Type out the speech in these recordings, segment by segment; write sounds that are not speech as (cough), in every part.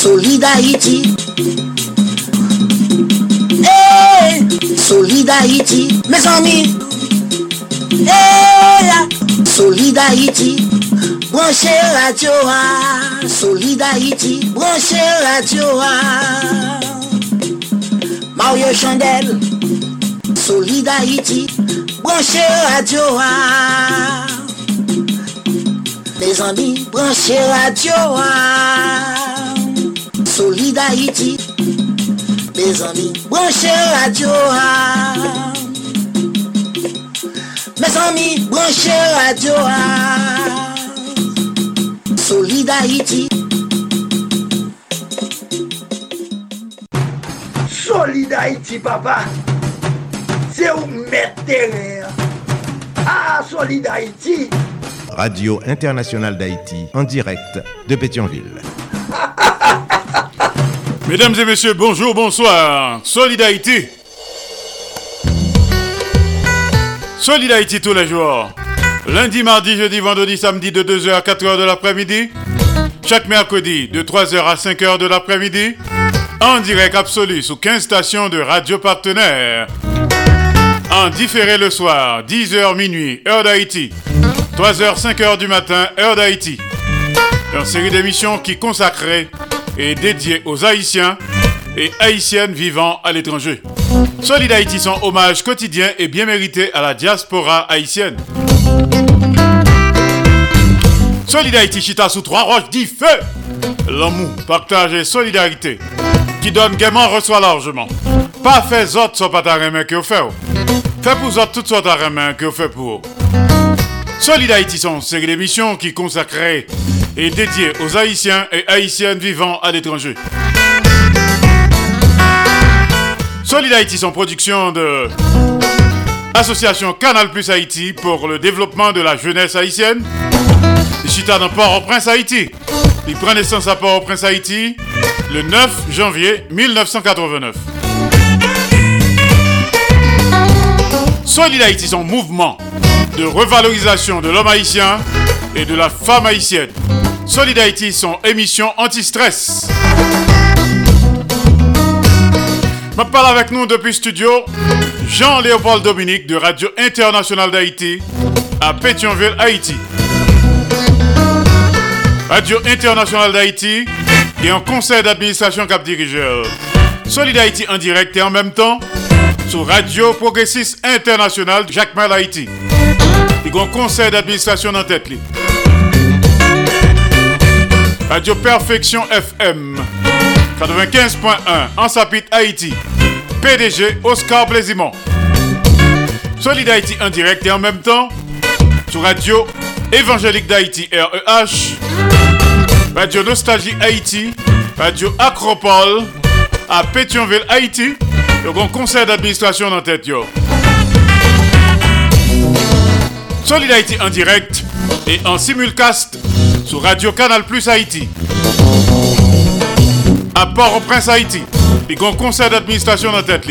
Solidarity hey, Solidarity Mes ami hey, Solidarity Branche radio a Solidarity Branche radio a Mario Chandel. Solidarity Branche radio a Mes ami Branche radio a Solid Haïti. Les amis, branchez radio. Mes amis, branchez radio, ah. Solid Haïti. Solid Haïti, papa, c'est où mettre Ah, Solid Haïti. Radio Internationale d'Haïti en direct de Pétionville. Mesdames et messieurs, bonjour, bonsoir. Solid Haïti. Solid Haïti tous les jours. Lundi, mardi, jeudi, vendredi, samedi de 2h à 4h de l'après-midi. Chaque mercredi de 3h à 5h de l'après-midi. En direct absolu sous 15 stations de radio partenaires. En différé le soir, 10h minuit, heure d'Haïti. 3h, 5h du matin, heure d'Haïti. Une série d'émissions qui consacrée et dédiée aux Haïtiens et Haïtiennes vivant à l'étranger. Solid Haïti, son hommage quotidien et bien mérité à la diaspora haïtienne. Solid Haïti, chita sous trois roches, dit feu. L'amour, partage et solidarité. Qui donne gaiement, reçoit largement. Pas fait autres soit pas ta main que vous faites. Fait pour autres toutes sortes de main que vous faites pour eux. Solid Haïti, son série d'émissions qui consacrée et dédiée aux Haïtiens et Haïtiennes vivant à l'étranger. Solid Haïti, son production de Association Canal Plus Haïti pour le développement de la jeunesse haïtienne. Chita dans Port-au-Prince, Haïti. Il prend naissance à Port-au-Prince, Haïti le 9 janvier 1989. Solid Haïti, son mouvement de revalorisation de l'homme haïtien et de la femme haïtienne. Solid Haïti, son émission anti-stress. Me parle avec nous depuis studio Jean-Léopold Dominique de Radio Internationale d'Haïti à Pétionville, Haïti. Radio Internationale d'Haïti et un conseil d'administration cap dirigeur. Solid Haïti en direct et en même temps sur Radio Progressiste International Jacques Mal Haïti. Il y a un conseil d'administration en tête. Radio Perfection FM 95.1 en Sapit Haïti. PDG Oscar Blaisimont. Solid Haïti en direct et en même temps sur Radio Évangélique d'Haïti REH, Radio Nostalgie Haïti, Radio Acropole à Pétionville Haïti. Le grand conseil d'administration en tête yo. Solid en direct et en simulcast sur Radio Canal Plus Haïti. À Port-au-Prince Haïti. Le grand conseil d'administration en tête.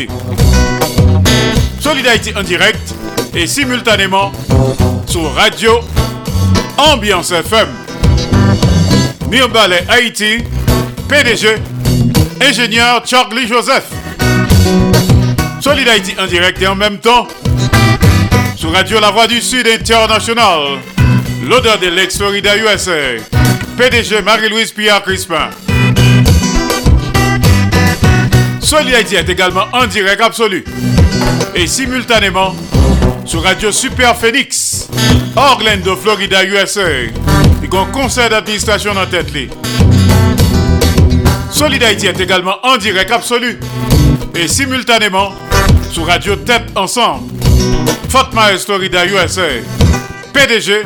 Solid Haïti en direct et simultanément sur Radio Ambiance FM. Mirbalais Haïti, PDG, ingénieur Charlie Joseph. Solid Haïti en direct et en même temps sur Radio La Voix du Sud International l'odeur de l'ex-Florida USA. PDG Marie-Louise Pierre Crispin. Solidarité est également en direct absolu et simultanément sur Radio Super Phoenix, Orlando, Florida, USA. A un conseil d'administration en tête. Solidarité est également en direct absolu et simultanément sur Radio Tête Ensemble, Fort Myers, Florida, USA. PDG,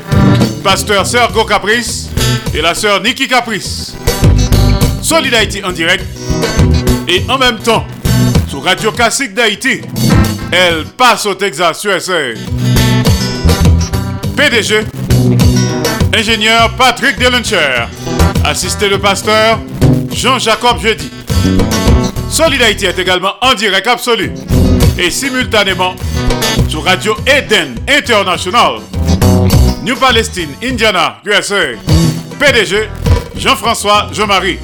pasteur Sergo Caprice et la sœur Nikki Caprice. Solidarité en direct et en même temps sur Radio Classique d'Haïti. Elle passe au Texas, USA. PDG, ingénieur Patrick Delencher, assisté le pasteur Jean-Jacob Jeudi. Solidarité est également en direct absolu et simultanément sur Radio Eden International, New Palestine, Indiana, USA. PDG Jean-François Jean-Marie.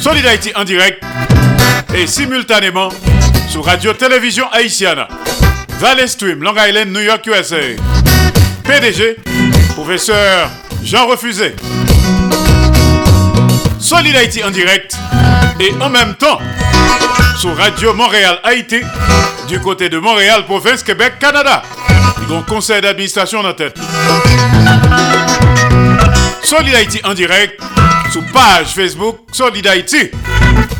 Solidarité en direct et simultanément sur Radio Télévision Haïtienne, Valley Stream, Long Island, New York, USA. PDG, professeur Jean Refusé. Solidarité en direct et en même temps sur Radio Montréal Haïti du côté de Montréal, province Québec, Canada. Donc conseil d'administration en tête. Solidarité en direct sur page Facebook Solidarité.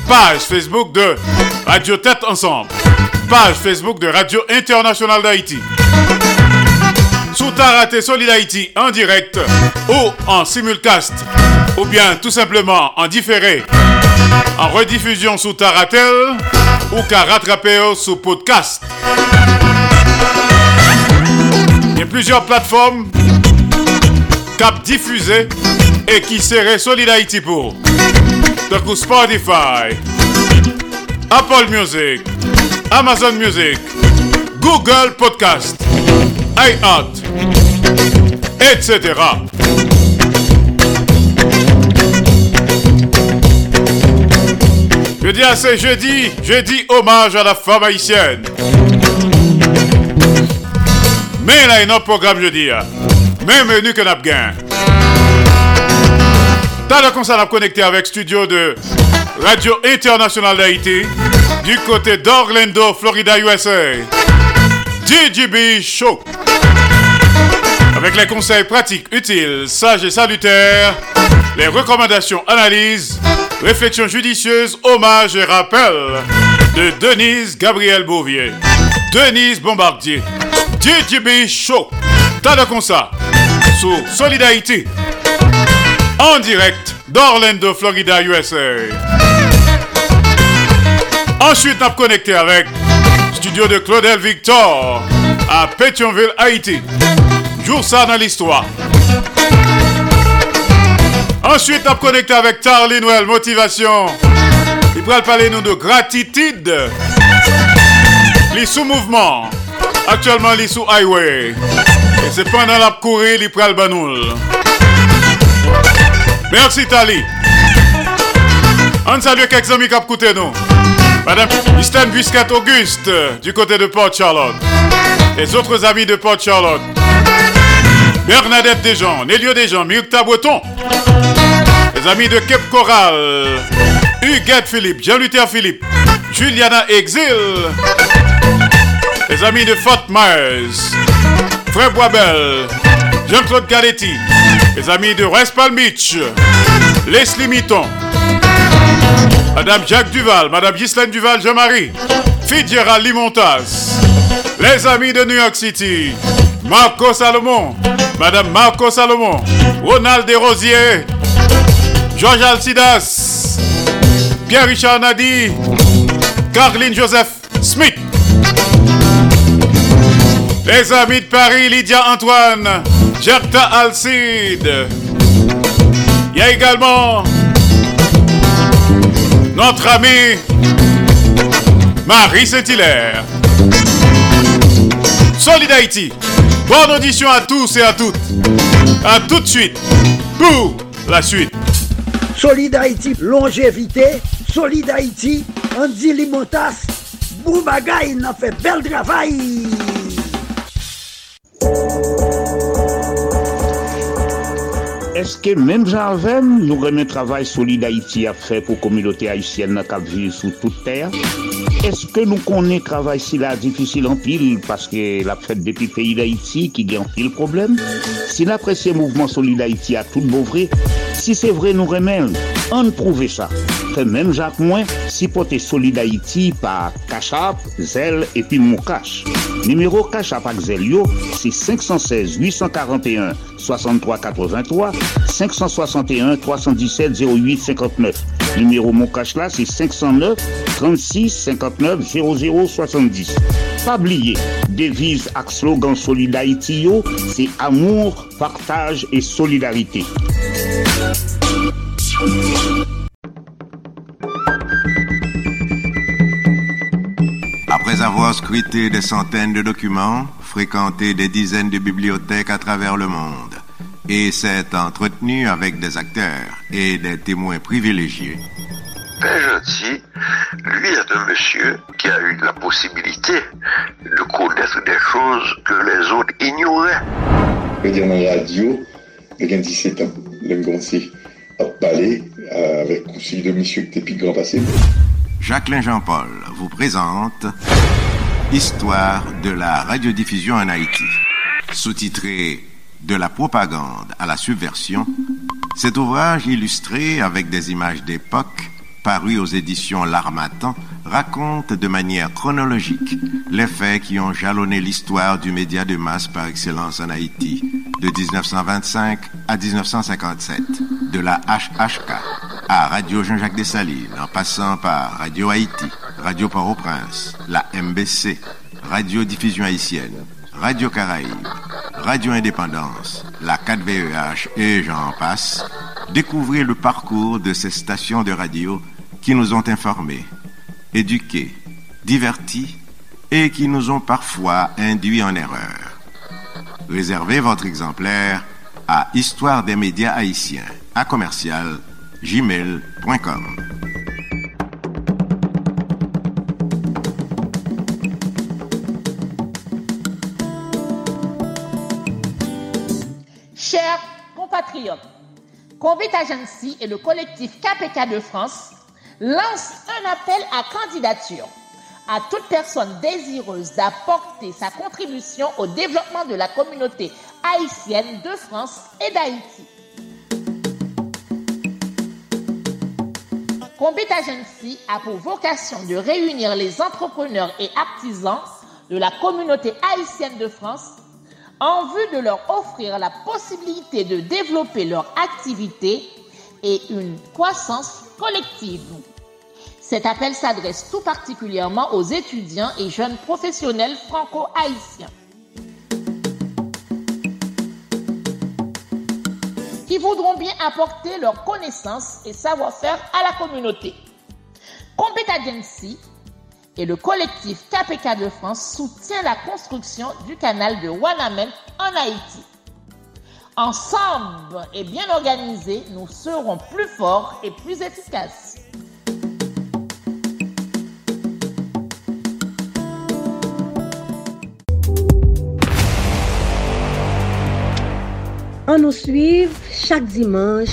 Page Facebook de Radio Tête Ensemble. Page Facebook de Radio Internationale d'Haïti. Sous Taraté Solidarité en direct ou en simulcast ou bien tout simplement en différé en rediffusion sous Taratel ou qu'à rattraper sous podcast. Il y a plusieurs plateformes cap diffusées et qui seraient Solidarité pour. Donc Spotify, Apple Music, Amazon Music, Google Podcast, iHeart, etc. Je dis à ce jeudi, jeudi hommage à la femme haïtienne. Mais là, il y a un programme jeudi. Même menu que n'a gain. T'as le concert à connecter avec studio de Radio Internationale d'Haïti du côté d'Orlando, Florida, USA. DJB Show. Avec les conseils pratiques, utiles, sages et salutaires, les recommandations, analyses, réflexions judicieuses, hommages et rappels de Denise Gabriel Bouvier, Denise Bombardier, DJB Show. Le concert sur Solidarité en direct d'Orlando, Florida, USA. Ensuite, on connecté avec studio de Claudel Victor à Pétionville, Haïti. Ça dans l'histoire. Ensuite, on connecté avec Tarly Noël Motivation. Il pourra parler nous de gratitude. Les sous-mouvements. Actuellement, les sous-highway. Et c'est pendant la courir, il pral banoul. Merci Tali. On salue quelques amis qui écouté nous. Madame Easton Busquet Auguste du côté de Port Charlotte. Les autres amis de Port Charlotte. Bernadette Desjans, Nélio Desjans, Myrta Breton. Les amis de Cape Coral. Huguette Philippe, Jean-Luther Philippe, Juliana Exil. Les amis de Fort Myers. Frère Boisbel, Jean-Claude Galetti. Les amis de West Palm. Leslie Mitton. Madame Jacques Duval, Madame Ghislaine Duval, Jean-Marie, Fitzgerald Limontaz, les amis de New York City, Marco Salomon, Madame Marco Salomon, Ronald Desrosiers, Georges Alcidas, Pierre-Richard Nadi, Caroline Joseph Smith, les amis de Paris, Lydia Antoine, Gerta Alcide. Il y a également notre ami Marie Saint-Hilaire. Solid Haïti. Bonne audition à tous et à toutes. À tout de suite pour la suite. Solid Haïti, longévité. Solid Haïti, Andy Limotas. Boubagaï, il a fait bel travail. Est-ce que même Jarvem nous remet travail solide Haïti à faire pour la communauté haïtienne qui vit sous toute terre? Est-ce que nous connaissons travail si là difficile en pile parce que la fête depuis le pays d'Haïti qui gagne pile problème? Si l'apprécié mouvement solide Haïti a tout beau vrai, si c'est vrai nous remet, on prouve ça. Fait même Jacques Moins, si porter solide Haïti par Cachap, Zel et puis Moukache. Numéro Cachap avec Zelio, c'est 516 841 63 83 561 317 08 59. Numéro mon cash là, c'est 509 36 59 00 70. Pas oublier, devise avec slogan Solidarité, c'est amour, partage et solidarité. Après avoir scruté des centaines de documents, fréquenté des dizaines de bibliothèques à travers le monde, et s'est entretenu avec des acteurs et des témoins privilégiés. Père Gentil, lui est un monsieur qui a eu la possibilité de connaître des choses que les autres ignoraient. Je dire, dans la radio, il y a 17 ans, le euh, avec de monsieur grand passé. Jacqueline Jean-Paul vous présente Histoire de la radiodiffusion en Haïti. Sous-titré De la propagande à la subversion, cet ouvrage illustré avec des images d'époque, paru aux éditions L'Armatan, raconte de manière chronologique les faits qui ont jalonné l'histoire du média de masse par excellence en Haïti, de 1925 à 1957, de la HHK à Radio Jean-Jacques Dessalines, en passant par Radio Haïti, Radio Port-au-Prince, la MBC, Radio Diffusion Haïtienne, Radio Caraïbe, Radio Indépendance, la 4VEH et j'en passe, découvrez le parcours de ces stations de radio qui nous ont informés, éduqués, divertis et qui nous ont parfois induits en erreur. Réservez votre exemplaire à Histoire des médias haïtiens, à commercial gmail.com. Chers compatriotes, Convict Agency et le collectif KPK de France lancent un appel à candidature à toute personne désireuse d'apporter sa contribution au développement de la communauté haïtienne de France et d'Haïti. Combit Agency a pour vocation de réunir les entrepreneurs et artisans de la communauté haïtienne de France en vue de leur offrir la possibilité de développer leur activité et une croissance collective. Cet appel s'adresse tout particulièrement aux étudiants et jeunes professionnels franco-haïtiens. qui voudront bien apporter leurs connaissances et savoir-faire à la communauté. Compet Agency et le collectif KPK de France soutient la construction du canal de Wanamen en Haïti. Ensemble et bien organisés, nous serons plus forts et plus efficaces. On nous suit chaque dimanche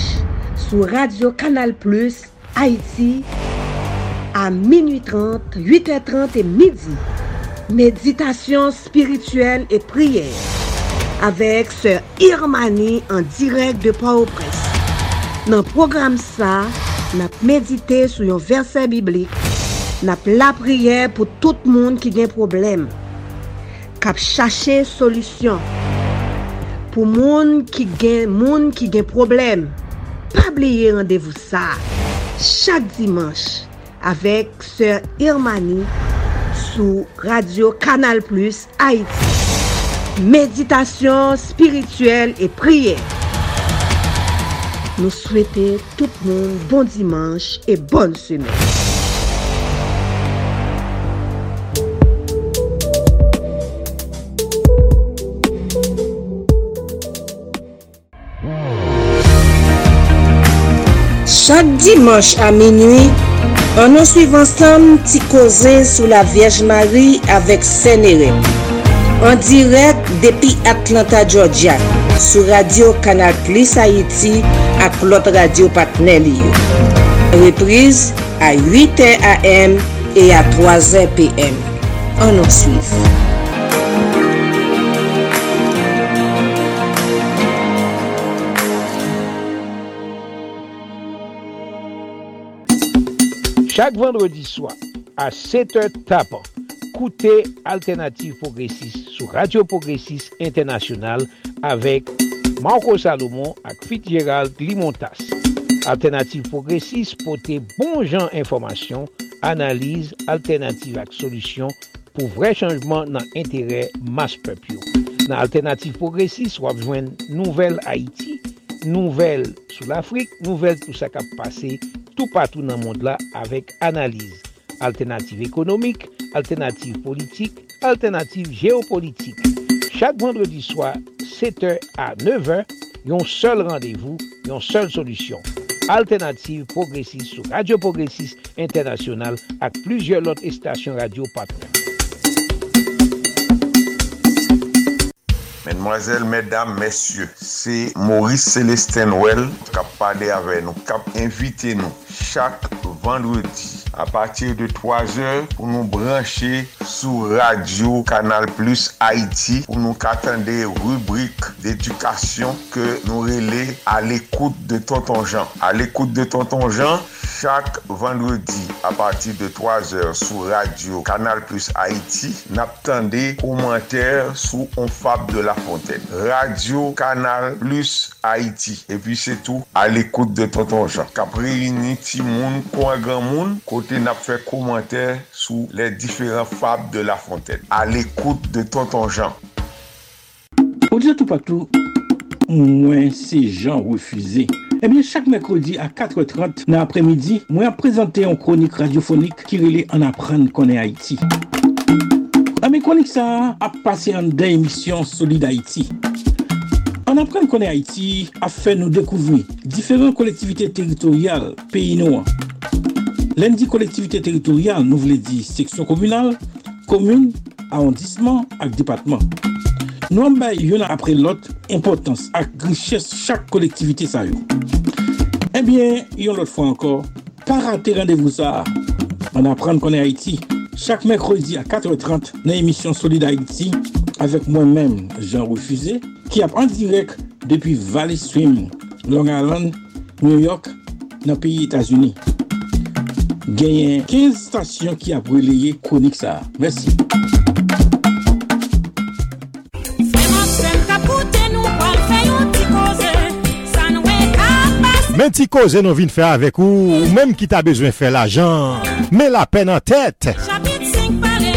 sur Radio Canal Plus Haïti à minuit 30, 8h30 et midi. Méditation spirituelle et prière avèk sèr Irmani an direk de Port-au-Prince. Nan program sa, nap medite sou yon versè biblik, nap la priye pou tout moun ki gen problem, kap chache solusyon. Pou moun ki gen, moun ki gen problem, pabliye randevou sa, chak dimanche, avèk sèr Irmani sou Radio Kanal Plus Haiti. méditation spirituelle et prière. Nous souhaitons tout le monde bon dimanche et bonne semaine. Chaque dimanche à minuit, on nous suit ensemble Ticosé sous la Vierge Marie avec Sénéré. En direct depuis Atlanta, Georgia. sou Radio Kanal Plis Haiti ak lot radio patnel. Reprise a 8 am e a 3 pm. An nou suiv. Chaque vendredi soir, à 7h tapant, Ekoute Alternative Progressive sou Radio Progressive Internasyonal avek Marco Salomon ak Fitzgerald Limontas. Alternative Progressive pote bon jan informasyon, analize, alternative ak solusyon pou vre chanjman nan entere mas pepyo. Nan Alternative Progressive wap jwen nouvel Haiti, nouvel sou l'Afrique, nouvel tout sa kap pase tout patou nan mond la avek analize. Alternative économique, alternative politique, alternative géopolitique. Chaque vendredi soir, 7h à 9h, yon seul rendez-vous, yon seule solution. Alternative progressiste sur Radio Progressiste International ak plusieurs lot estations radio patron. Mesdemoiselles, mesdames, messieurs, c'est Maurice Célestin Well qui a parlé avec nous, qui a invité nous chaque vendredi à partir de 3 heures pour nous brancher sur Radio Canal Plus Haïti pour nous attendre rubrique d'éducation que nous relais à l'écoute de Tonton Jean. À l'écoute de Tonton Jean, chaque vendredi à partir de 3 heures sur Radio Canal Plus Haïti, n'attendez commentaires sur On Fab de la Fontaine. Radio Canal Plus Haïti. Et puis c'est tout à l'écoute de Tonton Jean. Cap réuni Timoun, Coin Grand Moun, côté n'a fait commentaire sous les différents fables de la Fontaine. À l'écoute de Tonton Jean. Dire tout partout, moi c'est Jean refusé. Eh bien, chaque mercredi à 4h30 dans l'après-midi, moi présenté une chronique radiophonique qui relait en apprendre qu'on est Haïti. Ah, Nan mekonik sa ap pase an den emisyon Solid Haiti. An apren konen Haiti ap fe nou dekouvri diferent kolektivite teritorial peyi nou an. Len di kolektivite teritorial nou vle di seksyon komunal, komun, arrondissement ak depatman. Nou an bay yon apre lot importans ak riches chak kolektivite sa yo. Ebyen, eh yon lot fwa ankor, para te randevou sa. An apren konen Haiti. Chaque mercredi à 4h30 dans l'émission Solide Haïti avec moi-même, Jean Refusé, qui a en direct depuis Valley Stream, Long Island, New York, dans le pays États-Unis. Gagné 15 stations qui a chronique ça. Merci. Gen ti koze nou vin fè avèk ou, ou mèm ki ta bezwen fè l'ajan, mè la pen an tèt.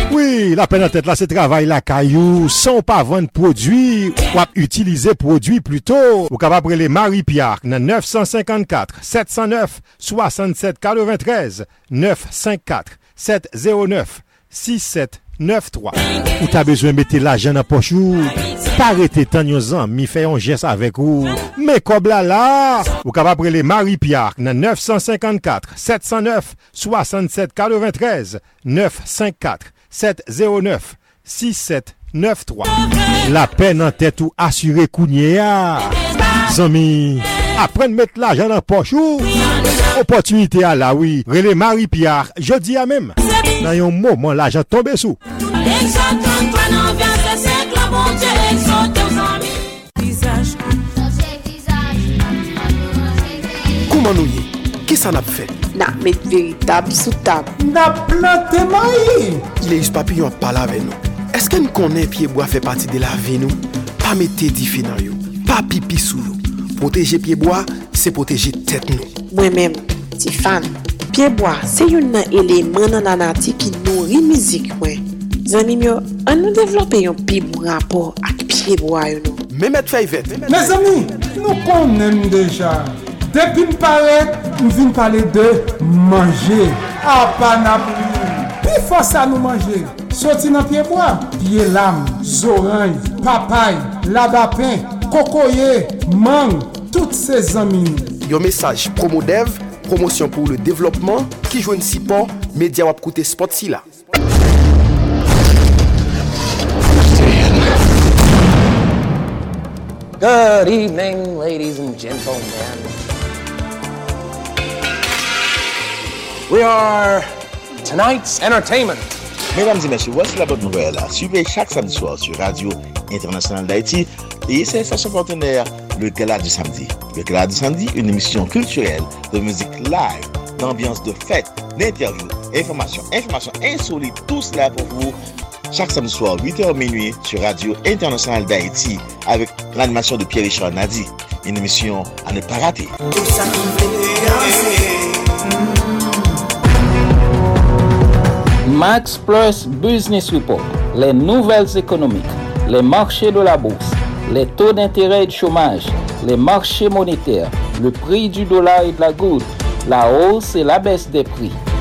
Oui, la pen an tèt la se travay la kayou, san pa vèn prodwi, wap utilize prodwi pluto. Ou kapabre le Marie Pierre, nan 954 709 67 93 954 709 6793. Ou ta bezwen mette l'ajan an pochou. Parete tan yon zan, mi fè yon jes avèk ou. Mè kob la la! Ou kap aprele Marie-Pierre nan 954-709-6793 954-709-6793 La pen nan tèt ou asyre kounye ya. Zami, apren met la jan nan pochou. Opotunite a la oui, rele Marie-Pierre, jodi a mem. Nan yon mouman la jan tombe sou. Ek sa kwa nan vyan se sek la bonje. Kouman nou ye? Ki sa nap fe? Na met veritab sou tab. Na plante mayi! Ileus Papillon ap pala ve nou. Eske n konen piyeboa fe pati de la ve nou? Pa mette di fe nan yo. Pa pipi sou yo. Proteje piyeboa, se proteje tet nou. Mwen men, ti fan, piyeboa se yon nan eleman nan anati ki nou rimizik mwen. Zanim yo, an nou devlope yon pi bon rapor ak piyeboa yo nou Memet fey vet Me zami, nou konen deja Depi m paret, m vin pale de manje. Apanapri. Pi fosa nou manje. Soti nan pieboa. Piye lam, zoranj, papay, labapen, kokoye, mang, tout se zamin. Yo mesaj Promodev, promosyon pou le devlopman, ki jwen si po, media wap koute spot si la. Good evening, ladies and gentlemen. We are tonight's entertainment. Mesdames et messieurs, voici la bonne nouvelle. Suivez chaque samedi soir sur Radio Internationale d'Haïti et ses stations partenaires, le Gala du Samedi. Le Gala du Samedi, une émission culturelle de musique live, d'ambiance de fête, d'interviews, informations, informations insolites, tout cela pour vous chaque samedi soir, 8h minuit, sur Radio Internationale d'Haïti, avec l'animation de Pierre-Richard Nadi. Une émission à ne pas rater. Max Plus Business Report, les nouvelles économiques, les marchés de la bourse, les taux d'intérêt et de chômage, les marchés monétaires, le prix du dollar et de la goutte, la hausse et la baisse des prix,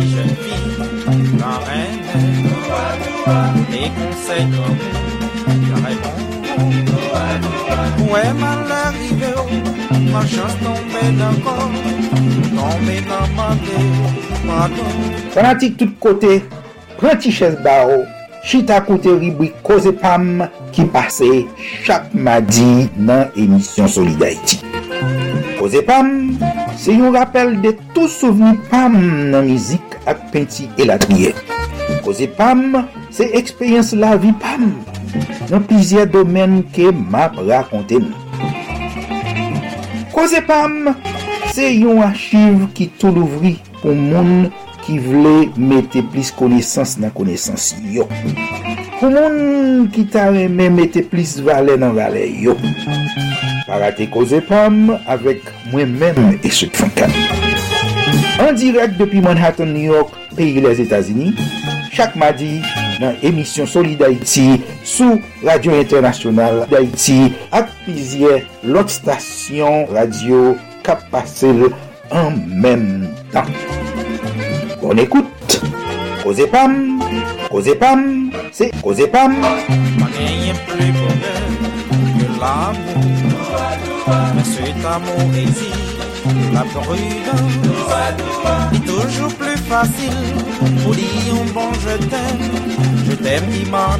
jeune fille, la reine, les conseils comme la réponse. Ouais, est mal arrivé, ma chance tombée d'un corps, tombée dans ma tête, pardon. Fanatique tout côté, prenti chaise barreau, chita koute ribwi Koze Pam ki pase chak madi nan emisyon Solidarity. Koze Pam Se yon rappel de tout souveni pam nan mizik ak penti elatniye. Koze pam, se ekspeyens la vi pam nan plizye domen ke map rakonte nou. Koze pam, se yon achiv ki tou louvri pou moun ki vle mette plis konesans nan konesans yo. Pou moun ki tare men mette plis vale nan vale yo. Parate Koze Pam avek mwen men e sot Fankan. An direk depi Manhattan, New York, peyi les Etats-Unis, chak madi nan emisyon Solid d'Haïti sou Radio Internasyonal d'Haïti ak pizye lot stasyon radio kap pasel an men tan. Bon ekoute, Koze Pam, Koze Pam, se Koze Pam. Mwen yon plè bonè, yon l'amour. Mais cet amour exige la prudence. C'est toujours plus facile pour dire un bon je t'aime, je t'aime qui m'en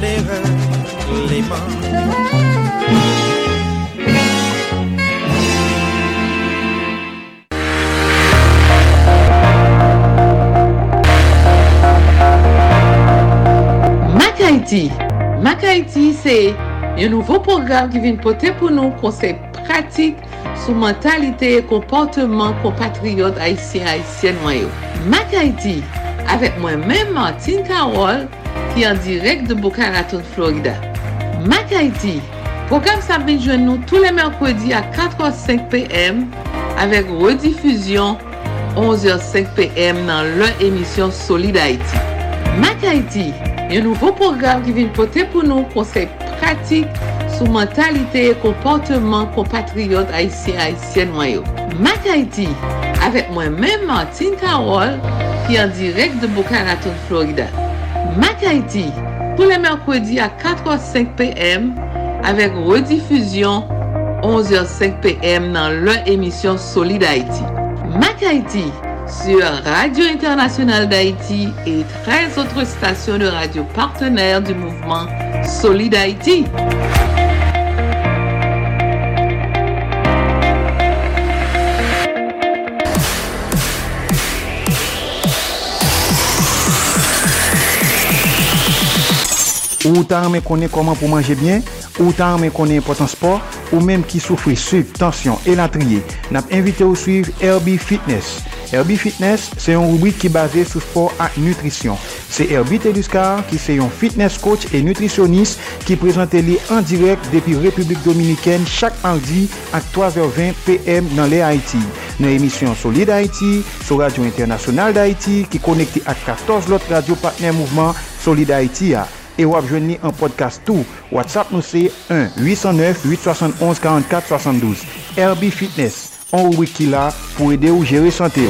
les mains. Mac Haiti Mac Haiti se yon nouvo program ki vin pote pou nou konsep pratik sou mentalite e komportman kompatriyot Haitien-Haitien mwayo. Mac Haiti avek mwen men Martin Karol ki an direk de Boca Raton, Florida. Mac Haiti program sa bin jwen nou tou le merkwedi a 4h05 pm avek redifuzyon 11h05 pm nan lè emisyon Solid Haiti. Mac Haiti yon nouvo program ki vin pote pou nou konsep pratik sou mentalite e komportman kompatriyot Haitien-Haitien mwayo. Mac Haiti, avek mwen men Martin Karol, ki an direk de Boca Raton, Florida. Mac Haiti, pou le merkwedi a 4h05 pm, avek redifuzyon 11h05 pm nan lè emisyon Solid Haiti. Mac Haiti, sur Radio Internationale d'Haïti et 13 autres stations de radio partenaires du mouvement Solid Haïti. Ou ta anmen konen koman pou manje bien, ou ta anmen konen potan sport, ou menm ki soufri suiv, tansyon, elatriye, nap invite ou suiv Herbie Fitness. Herbie Fitness se yon rubrik ki base sou sport ak nutrisyon. Se Herbie Teduscar ki se yon fitness coach e nutrisyonis ki prezante li an direk depi Republik Dominiken chak mardi ak 3h20 pm nan le Haiti. Nan emisyon Solid Haiti, sou Radio Internasyonal d'Haiti ki konekte ak 14 lot radio partner mouvment Solid Haiti a. et vous joindre en podcast tout. WhatsApp nous c'est 1 809 871 44 72. Herbie Fitness, on wiki là pour aider ou gérer santé.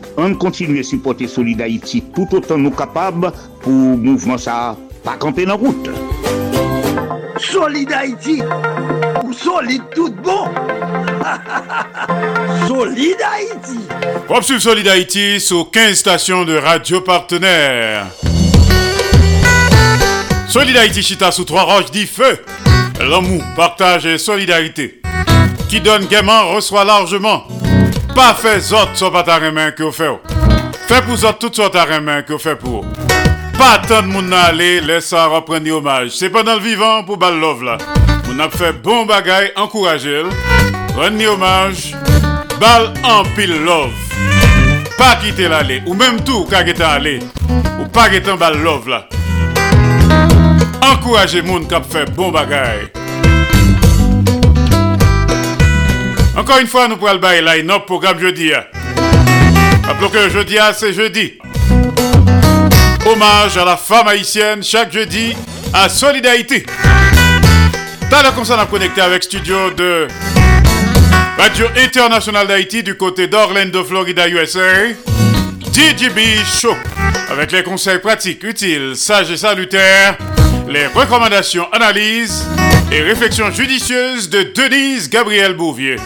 On continue à supporter Solid Haïti tout autant nous capables pour mouvement ça pas camper dans route. Solid Haïti ou solide tout bon Solid Haïti Pop sur Solid Haïti sur 15 stations de radio partenaires. Solid Haïti chita sous trois roches dit feu. L'amour, partage et solidarité. Qui donne gaiement reçoit largement. Pas fait autres soit pas ta main que vous faites. Fait pour autres toutes sortes ta main que vous faites pour. Pas tant de monde aller, laisse ça reprendre hommage. C'est pendant le vivant pour bal love là. On a fait bon bagay, encourager. Rendre hommage. Bal en pile love. Pas quitter l'aller. Ou même tout, quand vous aller. Ou pas quitter bal love là. Encouragez moun qui fait bon bagay. Encore une fois, nous pourrons le bailler line-up programme jeudi. Rappelons que jeudi, c'est jeudi. Hommage à la femme haïtienne chaque jeudi à Solidarité. T'as la comme ça, on a connecté avec studio de Radio International d'Haïti du côté d'Orlando, Florida, USA. DJB Show. Avec les conseils pratiques, utiles, sages et salutaires, les recommandations, analyses et réflexions judicieuses de Denise Gabriel Bouvier.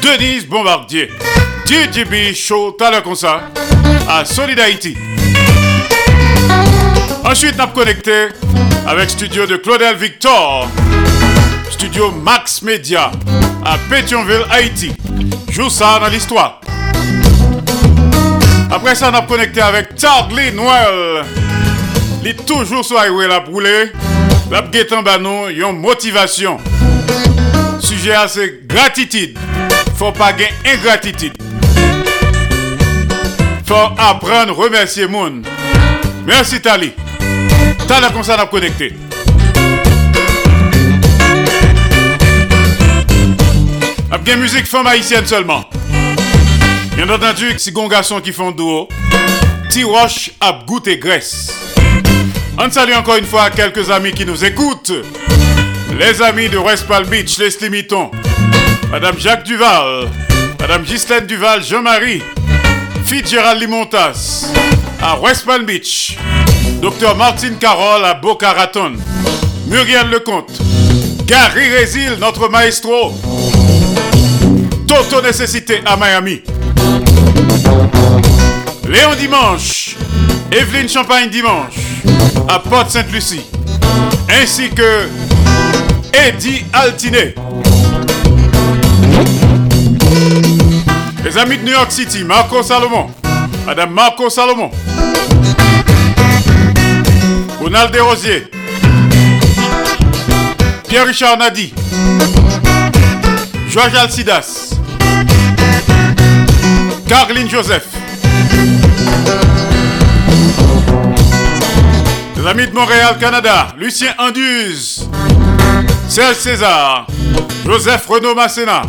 Denise Bombardier. DJB Show, t'as la comme ça, à Solid Haïti. Ensuite, a connecté avec studio de Claudel Victor, studio Max Media à Pétionville, Haïti. Joue ça dans l'histoire. Après ça, on a connecté avec Tardly Noël. li toujou sou highway la roule, lap getan ba nou yon motivasyon. Suje a se gratitude. Fò pa gen ingratitude. Fò apren remersye moun. Mersi tali. Tala kon sa nap konekte. Ap gen müzik fòm haisyen solman. Bien entendu, si gon gason ki fon duo, ti roche ap goute gres. On salue encore une fois quelques amis qui nous écoutent. Les amis de West Palm Beach, les Limitons. Madame Jacques Duval, Madame Ghislaine Duval, Jean-Marie, Fitzgerald Limontas, à West Palm Beach. Docteur Martine Carole à Boca Raton. Muriel Lecomte. Gary Résil, notre maestro. Toto Nécessité à Miami. Léon Dimanche. Evelyne Champagne Dimanche. À Port Sainte-Lucie. Ainsi que Eddie Altiné. Les amis de New York City, Marco Salomon. Madame Marco Salomon. Ronald Desrosiers. Pierre-Richard Nadi. Georges Alcidas. Caroline Joseph. Les amis de Montréal, Canada. Lucien Anduze. Serge César. Joseph Renaud Masséna.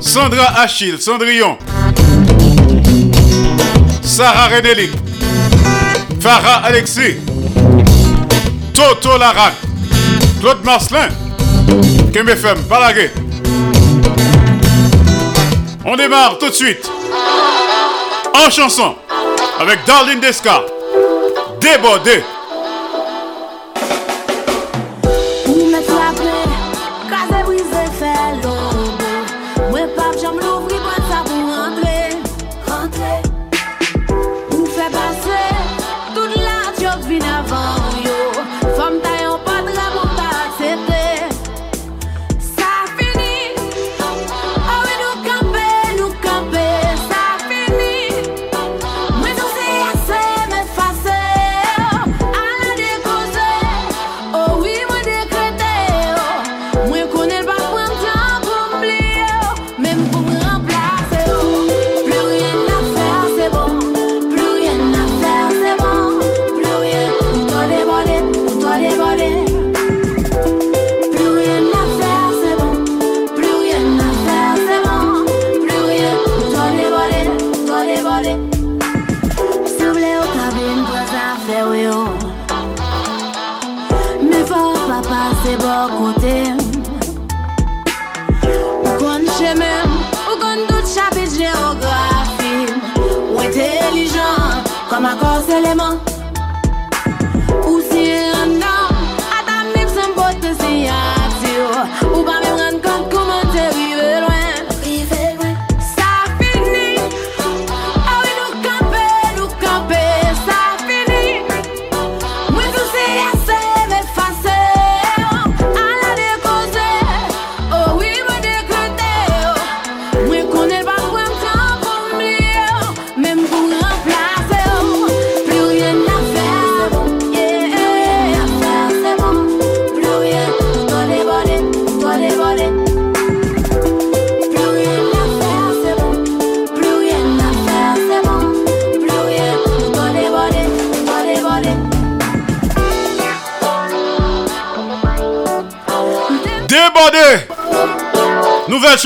Sandra Achille, Cendrillon. Sarah Renélic. Farah Alexis. Toto Larac. Claude Marcelin. KMFM, Balaguer. On démarre tout de suite. En chanson. Avec Darlene Desca. Débordé.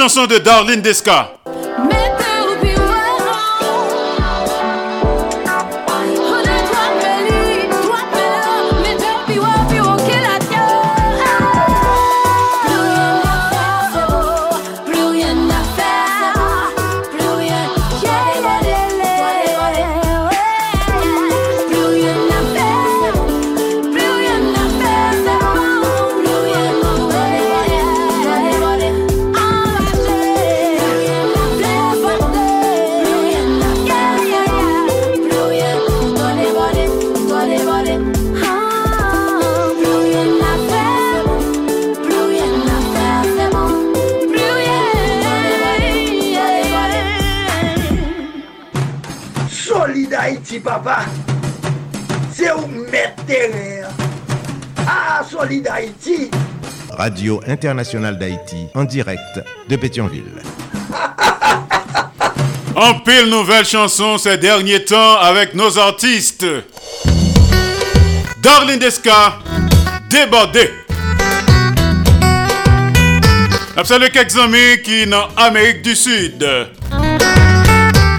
Chanson de Darlene Desca. Radio Internationale d'Haïti, en direct de Pétionville. (laughs) En pile nouvelle chanson ces derniers temps avec nos artistes. Darlene Desca, débordé. Absolue quelques amis qui dans Amérique du Sud.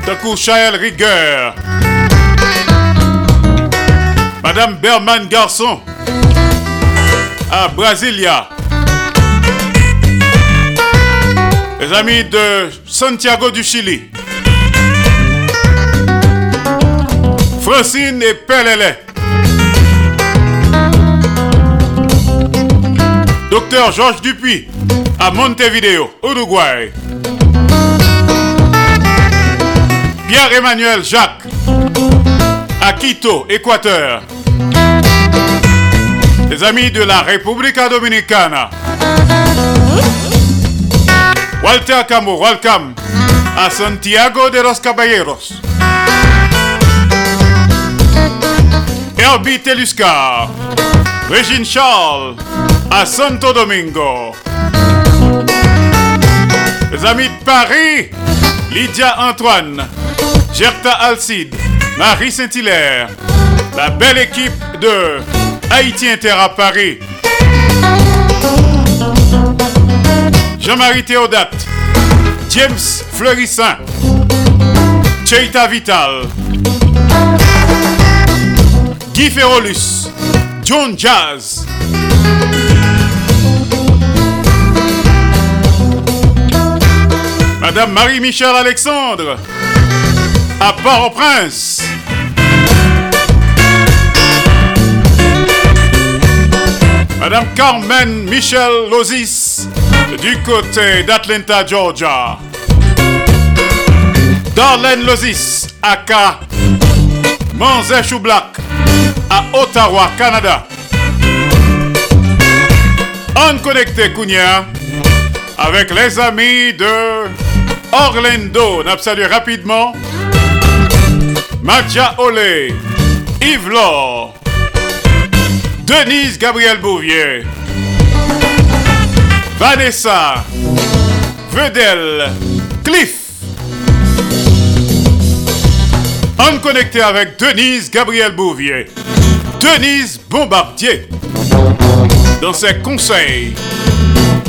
Takou Chael Rigueur. Madame Berman Garçon. À Brasilia. Les amis de Santiago du Chili. Francine et Pelele. Docteur Georges Dupuis à Montevideo, Uruguay. Pierre-Emmanuel Jacques à Quito, Équateur. Les amis de la République Dominicana. Walter Camo, welcome à Santiago de los Caballeros. Herbie Teluscar, Régine Charles à Santo Domingo. Les amis de Paris, Lydia Antoine, Gerta Alcide, Marie Saint-Hilaire, la belle équipe de Haïti Inter à Paris. Jean-Marie Théodate, James Fleurissin, Cheita Vital, Guy Ferrolus, John Jazz. Madame Marie-Michel Alexandre, à Port-au-Prince. Madame Carmen Michel Lozis, du côté d'Atlanta, Georgia. Darlene Lozis, aka Manzé Choublac, à Ottawa, Canada. On connecté Kounia avec les amis de Orlando. On salue rapidement Madja Olé, Yves Laure, Denise Gabriel Bouvier, Vanessa, Vedel, Cliff. On connecté avec Denise Gabriel Bouvier, Denise Bombardier, dans ses conseils,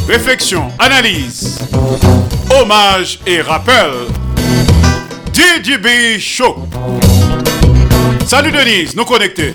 réflexions, analyses, hommages et rappels. DJB Show. Salut Denise, nous connectés.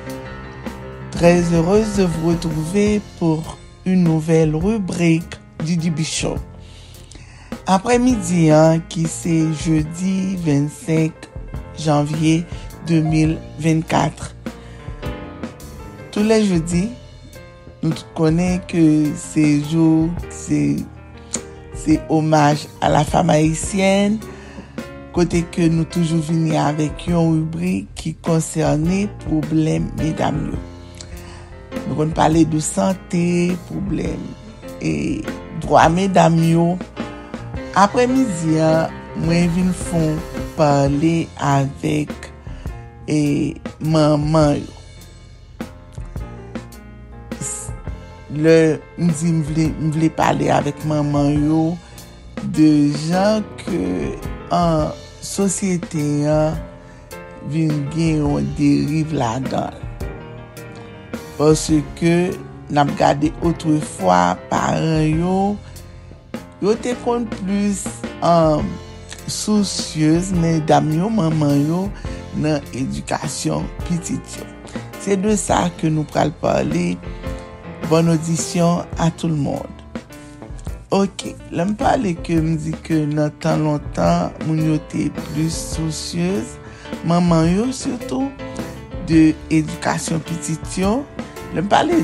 Très heureuse de vous retrouver pour une nouvelle rubrique Didi Bichot. Après-midi, hein, qui c'est jeudi 25 janvier 2024. Tous les jeudis, nous connaissons que c'est jour, c'est c'est hommage à la femme haïtienne, côté que nous toujours venir avec une rubrique qui concernait problème mesdames. Nou kon pale de sante, problem, e drwa me damyo. Apre mizi an, mwen vin fon pale avek e maman yo. Le mdi mvle, mvle pale avek maman yo de jan ke an sosyete an vin gen yon derive la dan. Pwase ke nam gade otre fwa paran yo, yo te kon plus um, soucyez men dam yo, maman yo nan edukasyon pitit yo. Se de sa ke nou pral pale, bon audisyon a tout l'monde. Ok, lèm pale ke m m'm di ke nan tan lontan, moun yo te plus soucieuse, maman yo surtout, de edukasyon pitit yo, Lèm pale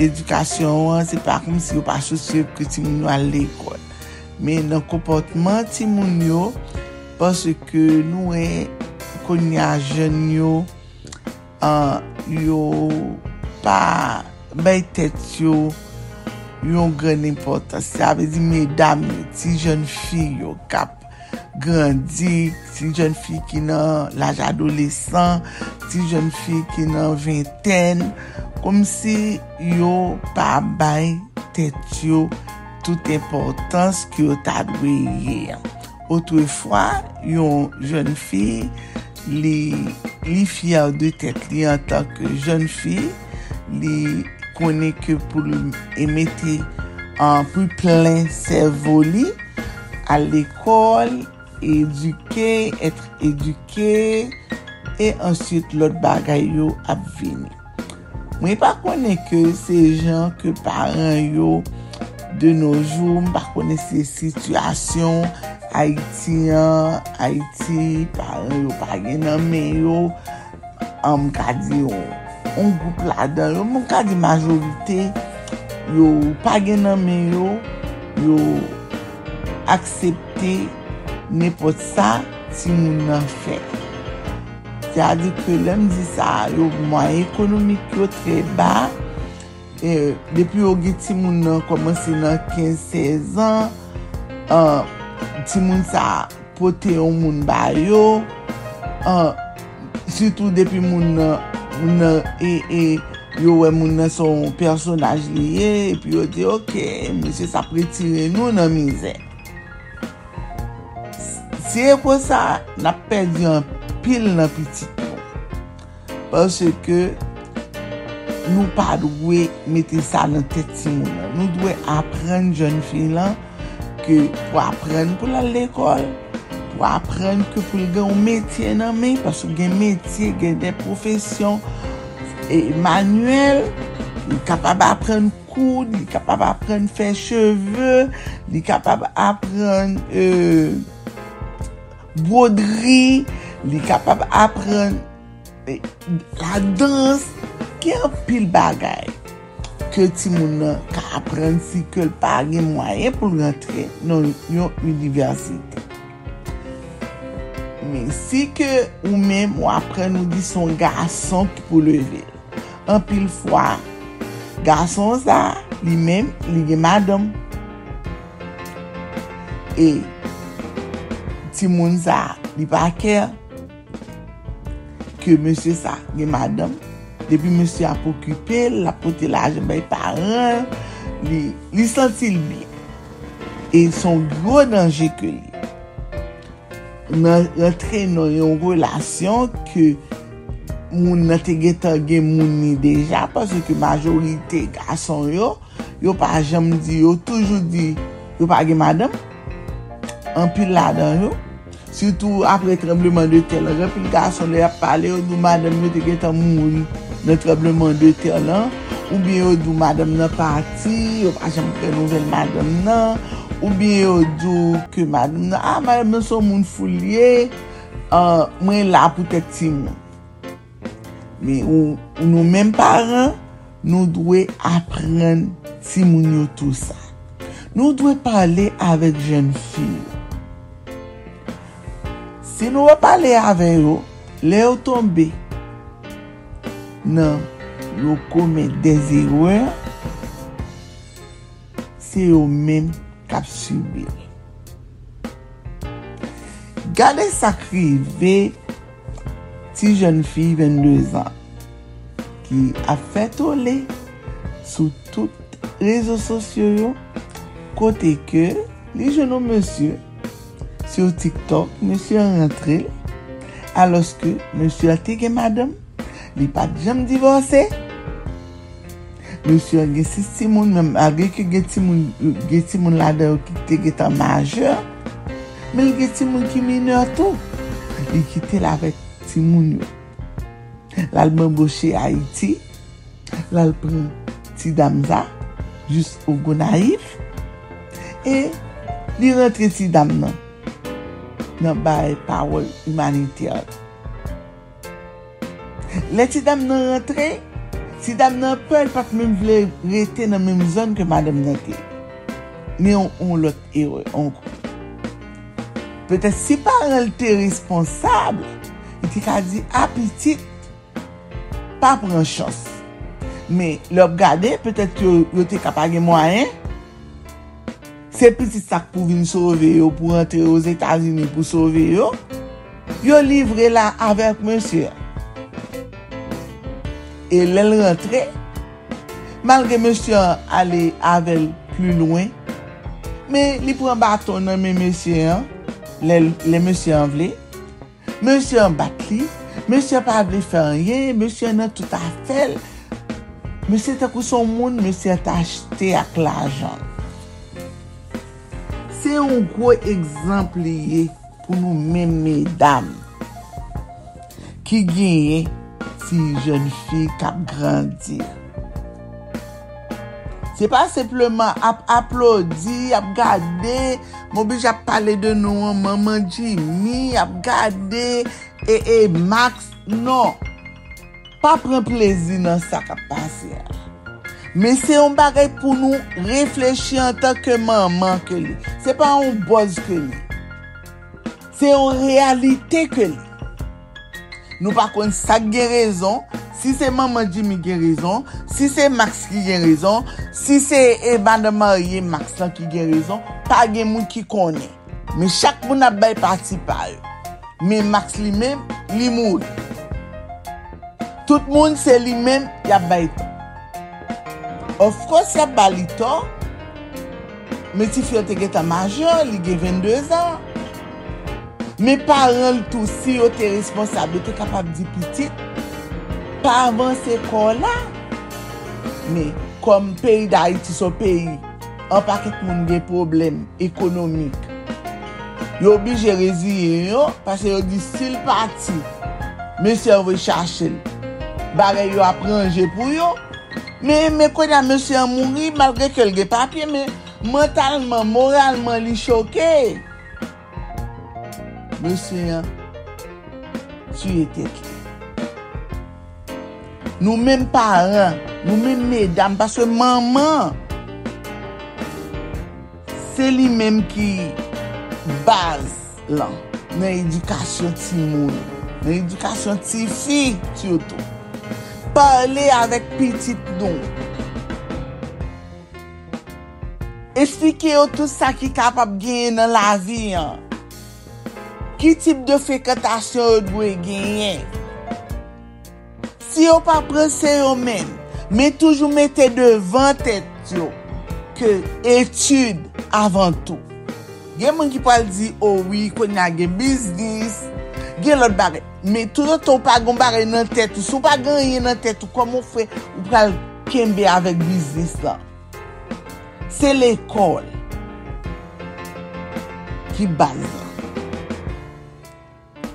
edukasyon an, se pa kom si yo pa chosye pou ki ti moun yo al l'ekol. Men nan kompotman ti moun yo, pwase ke nou e konya jen yo, uh, yo pa bay tet yo, yon gren impotansi. Ave di medam yo, ti jen fi yo kap grandi, ti jen fi ki nan laj adolesan, ti jen fi ki nan vinten, kom si yo pa bay tet yo tout importans ki yo ta dwe ye. Otwe fwa, yon jen fi li, li fya de tet li an tanke jen fi, li konen ke pou emete an pou plen servoli, al l'ekol, eduke, etre eduke, e answit lot bagay yo ap vini. Mwen pa konen ke se jan ke paran yo de noujou, mwen pa konen se situasyon Haitien, Haiti, paran yo pa genan men yo, an mka di yo, an goup la dan yo, mwen ka di majorite, yo pa gen nan men yo, yo aksepte nepot sa ti moun nan fe. Se a di ke lèm di sa, yo mwen ekonomik yo tre ba, e, depi yo ge ti moun nan komanse nan 15-16 an, uh, ti moun sa pote yon moun ba yo, uh, sütou depi moun nan, moun nan e e, yo wè moun nan son personaj liye, epi yo di, ok, mwen se sa pretire nou nan mizè. Se pou sa, na perdi an pil nan pitit nou. Pase ke nou pa dwe mette sa nan teti moun nan. Nou dwe apren joun fi lan ke pou apren pou la l'ekol, pou apren ke pou gen ou metye nan men, pasou gen metye, gen den profesyon e manuel, li kapab apren koud, li kapab apren fè cheve, li kapab apren... Euh, broderi, li kapab apren e, la dans, ki an pil bagay. Ke ti moun nan ka apren si ke l pa gen mwayen pou rentre nan yon universite. Men si ke ou men ou apren nou di son gason ki pou leve. An pil fwa, gason sa, li men, li gen madam. E, ti moun sa li pa kèr ke monsye sa gen madam depi monsye ap okupè la pote la jen bay paran li, li sentil bi e son gro danje ke li. Nan rentre nan yon relasyon ke moun nan te getan gen moun ni deja paswe ke majorite gason yo yo pa jem di yo toujou di yo pa gen madam anpil la dan yo. Soutou apre trembleman de tel, repil gason le ap pale yo dou madame yo te getan moun nan trembleman de tel lan, ou bien yo dou madame nan pati, yo pa jen pre nouvel madam nan, ou bien yo dou ke madame nan, a ah, madam nan son moun foulye, uh, mwen la pou te tim. Me ou, ou nou men paran, nou dwe apren ti moun yo tout sa. Nou dwe pale avek jen fiyo. Se nou wap pale ave yo, le yo tombe nan yo kome dezirwe, se yo men kap subir. Gade sakrive ti jen fi 22 an ki a fet ole sou tout rezo sosyo yo kote ke li jenou monsye sur TikTok, monsye rentre aloske monsye te gen madam li pa jam divorse monsye gen si timoun mèm agè ki gen timoun gen timoun la de ou ki te gen tan majeur men gen timoun ki mineur tou li kite la vek timoun. Yo lal mèm boche Haiti lal pren ti damza jous ou go naif e li rentre ti dam nan nan baye pawol humanitèr. Le ti dam nan rentre, ti dam nan pel pat mèm vle rete nan mèm zon ke madame nan te. Mè yon lot ero, on kou. Petè si parel te responsable, ti ka di apitit, pa pran chos. Mè lop gade, petè yo te kapage mwayen, se piti sak pou vin sove yo, pou rentre yo Zetazini pou sove yo, yo livre la avek monsye. E lèl rentre, malge monsye ale avel plu louen, me li pran baton nan men monsye an, le monsye an vle, monsye an bat li, monsye pa vle ferye, monsye nan tout a fel, monsye te kou son moun, monsye te achete ak la jan. se yon gwo ekzampliye pou nou men medam ki genye si jen fi kap grandir. Se pa sepleman ap aplodi, ap gade, mobi jap pale de nou an maman Jimmy, ap gade, e e Max, non. Pa pren plezi nan sa kap pase ya. Men se yon bagay pou nou reflechi an tan ke maman ke li. Se pa yon boz ke li. Se yon realite ke li. Nou pa kon sa gen rezon. Si se maman Jimmy gen rezon. Si se Max ki gen rezon. Si se Eban de Marie Max lan ki gen rezon. Pa gen moun ki konen. Men chak moun ap bay pati pa yo. Men Max li men, li moun. Tout moun se li men, ya bay to. Of course la bali to, meti fyo te geta a majon, li ge 22 an. Me paran l tou si yo te responsable, te kapab di pitit, pa avanse kon la. Me, kom peyi da iti so peyi, an paket moun gen problem ekonomik. Yo bi jereziye yo, pase yo di sil pati, me se yo ve chache l. Bare yo apranje pou yo, Men me a monsi an mouri malre ke lge papye, men mentalman, moralman li choke. Monsi an, tu ete ki. Nou men paran, nou men medam, paswe maman, se li men ki baz lan nan edukasyon ti moun, nan edukasyon ti fi, ti otou. pale avèk pitit nou. Esplike yo tout sa ki kapap genye nan la vi an. Ki tip de fekotasyon yo dwe genye. Si yo pa prese yo men, men toujou mette devan tet yo ke etude avan tou. Gen moun ki pal di, oh oui, kon na gen biznis, gen lot baret. Me tout an ton pa gon bare nan tèt ou, sou pa gan yon nan tèt ou, komon fwe ou pral kembe avèk biznis la. Se l'ekol ki bazan.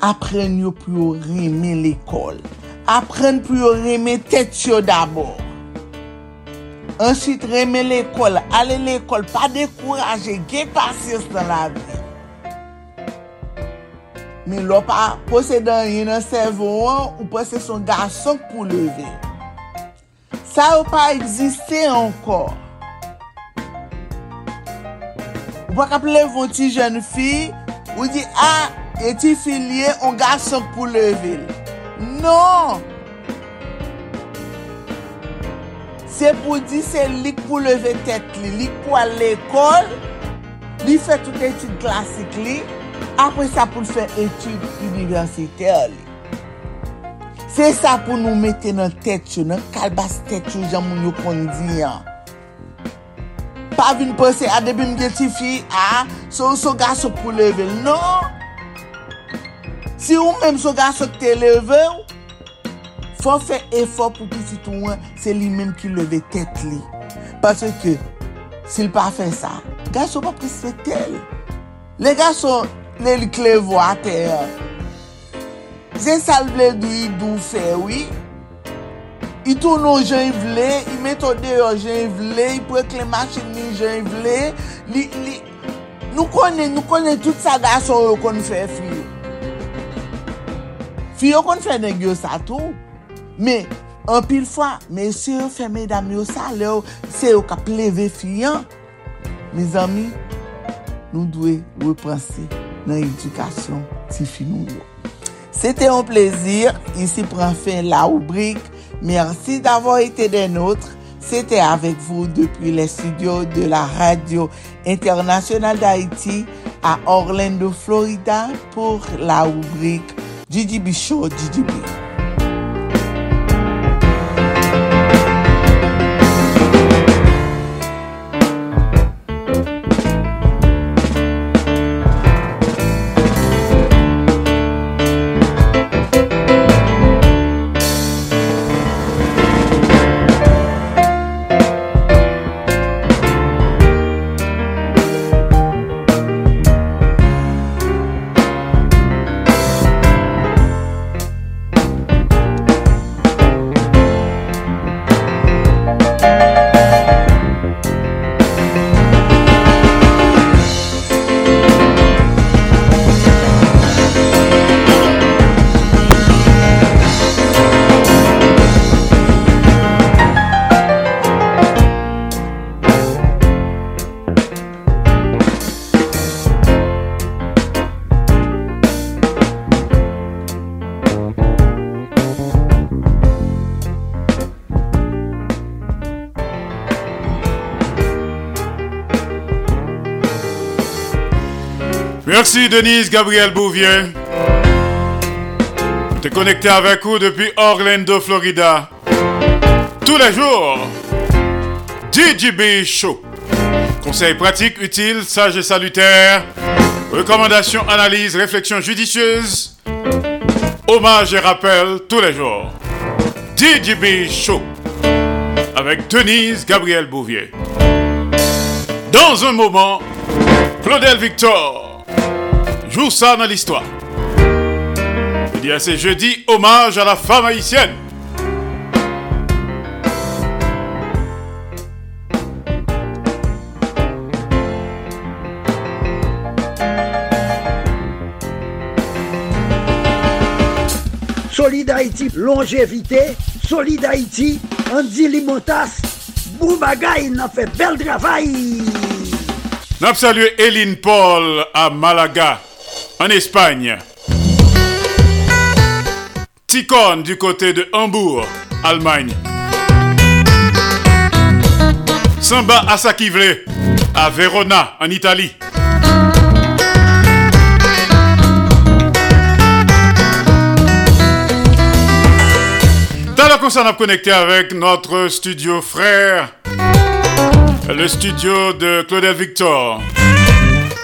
Apren yo pou yo reme l'ekol. Apren pou yo reme tèt yo d'abor. Ansyit reme l'ekol, ale l'ekol, pa dekouraje, gen pasyes nan la vi. Men lò pa pose dan yon nan servon an, ou pose son gason pou leve. Sa ou pa egziste ankor. Ou pa kap levon ti jen fi, ou di a, e ah, eti filye, on gason pou leve. Non! Se pou di se lik pou leve tet li, lik pou al l'ekol, li fe tout etude klasik li, apre sa pou fè etude universitèr li. Se sa pou nou mette nan tèt yo, nan kalbas tèt yo jan moun yo kondi yan. Pa vin pose a debi mge ti fi a, so ou so gaso pou leve non. Si ou menm so gaso te leve fò fè efor pou ki sitouan, se li menm ki leve tèt li. Pase ke, si l pa fè sa, gaso pa prispetèl. Le gaso lè li klevo a ter. ya. Zè sal vle dou yi dou fe, oui. I tou nou jen yi vle, yi metode yo jen yi vle, yi pou ek le machin ni jen yi vle. Li, li, nou konen, nou konen tout sa gason yo kon fè fiyo. Fiyo kon fè negyo sa tou. Me, an pil fwa, me se yo fè medam yo sa, le yo se yo ka pleve fiyan. Me zami, nou dwe wè pransi. Nan edukasyon ti fi nou yo. Sete fin la oubrik. Merci d'avoir été des nôtres. C'était avec vous depuis les studios de la radio internationale d'Haïti à Orlando, Florida pour la rubrique GGB Show GGB. Denise Gabriel Bouvier. T'es connecté avec vous depuis Orlando, Florida. Tous les jours. DJB Show. Conseils pratiques, utiles, sages et salutaires. Recommandations, analyses, réflexions judicieuses. Hommage et rappel tous les jours. DJB Show. Avec Denise Gabriel Bouvier. Dans un moment, Claudel Victor joue ça dans l'histoire. Il y a ces jeudis hommage à la femme haïtienne. Solid Haïti, longévité. Solid Haïti, Andy Limotas. Boubagaï, n'a fait bel travail. N'a salué Eline Paul à Malaga, en Espagne. Ticon du côté de Hambourg, Allemagne. Samba Asakivle à Verona, en Italie. qu'on s'en a connecté avec notre studio frère, le studio de Claudel Victor,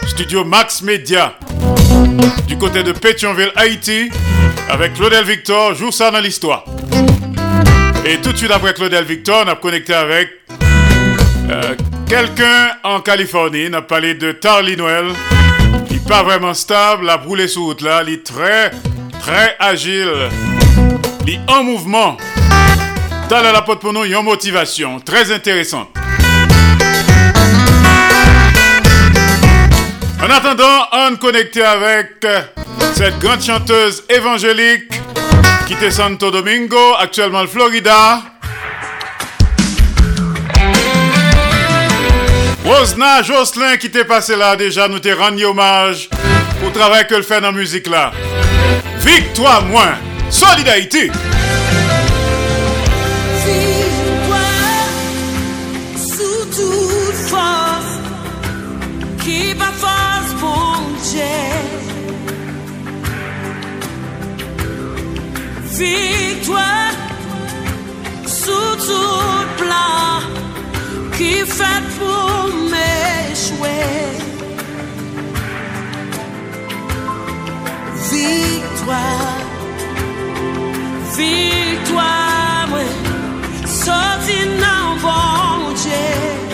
studio Max Media, du côté de Pétionville, Haïti, avec Claudel Victor, joue ça dans l'histoire. Et tout de suite après Claudel Victor, on a connecté avec euh, quelqu'un en Californie, on a parlé de Tarly Noël. Il n'est pas vraiment stable, la brûlé sous route là, il est très, très agile. Il est en mouvement. Dans la pote pour nous, une motivation très intéressante. En attendant, on connecté avec cette grande chanteuse évangélique qui était Santo Domingo, actuellement en Florida. Rosna Jocelyn qui t'est passé là déjà, nous t'ai rendu hommage pour le travail qu'elle fait dans la musique là. Victoire moins, solidarité. Victoire sous tout plan, qui fait pour m'échouer. Victoire, victoire, ouais. sorti dans bon Dieu.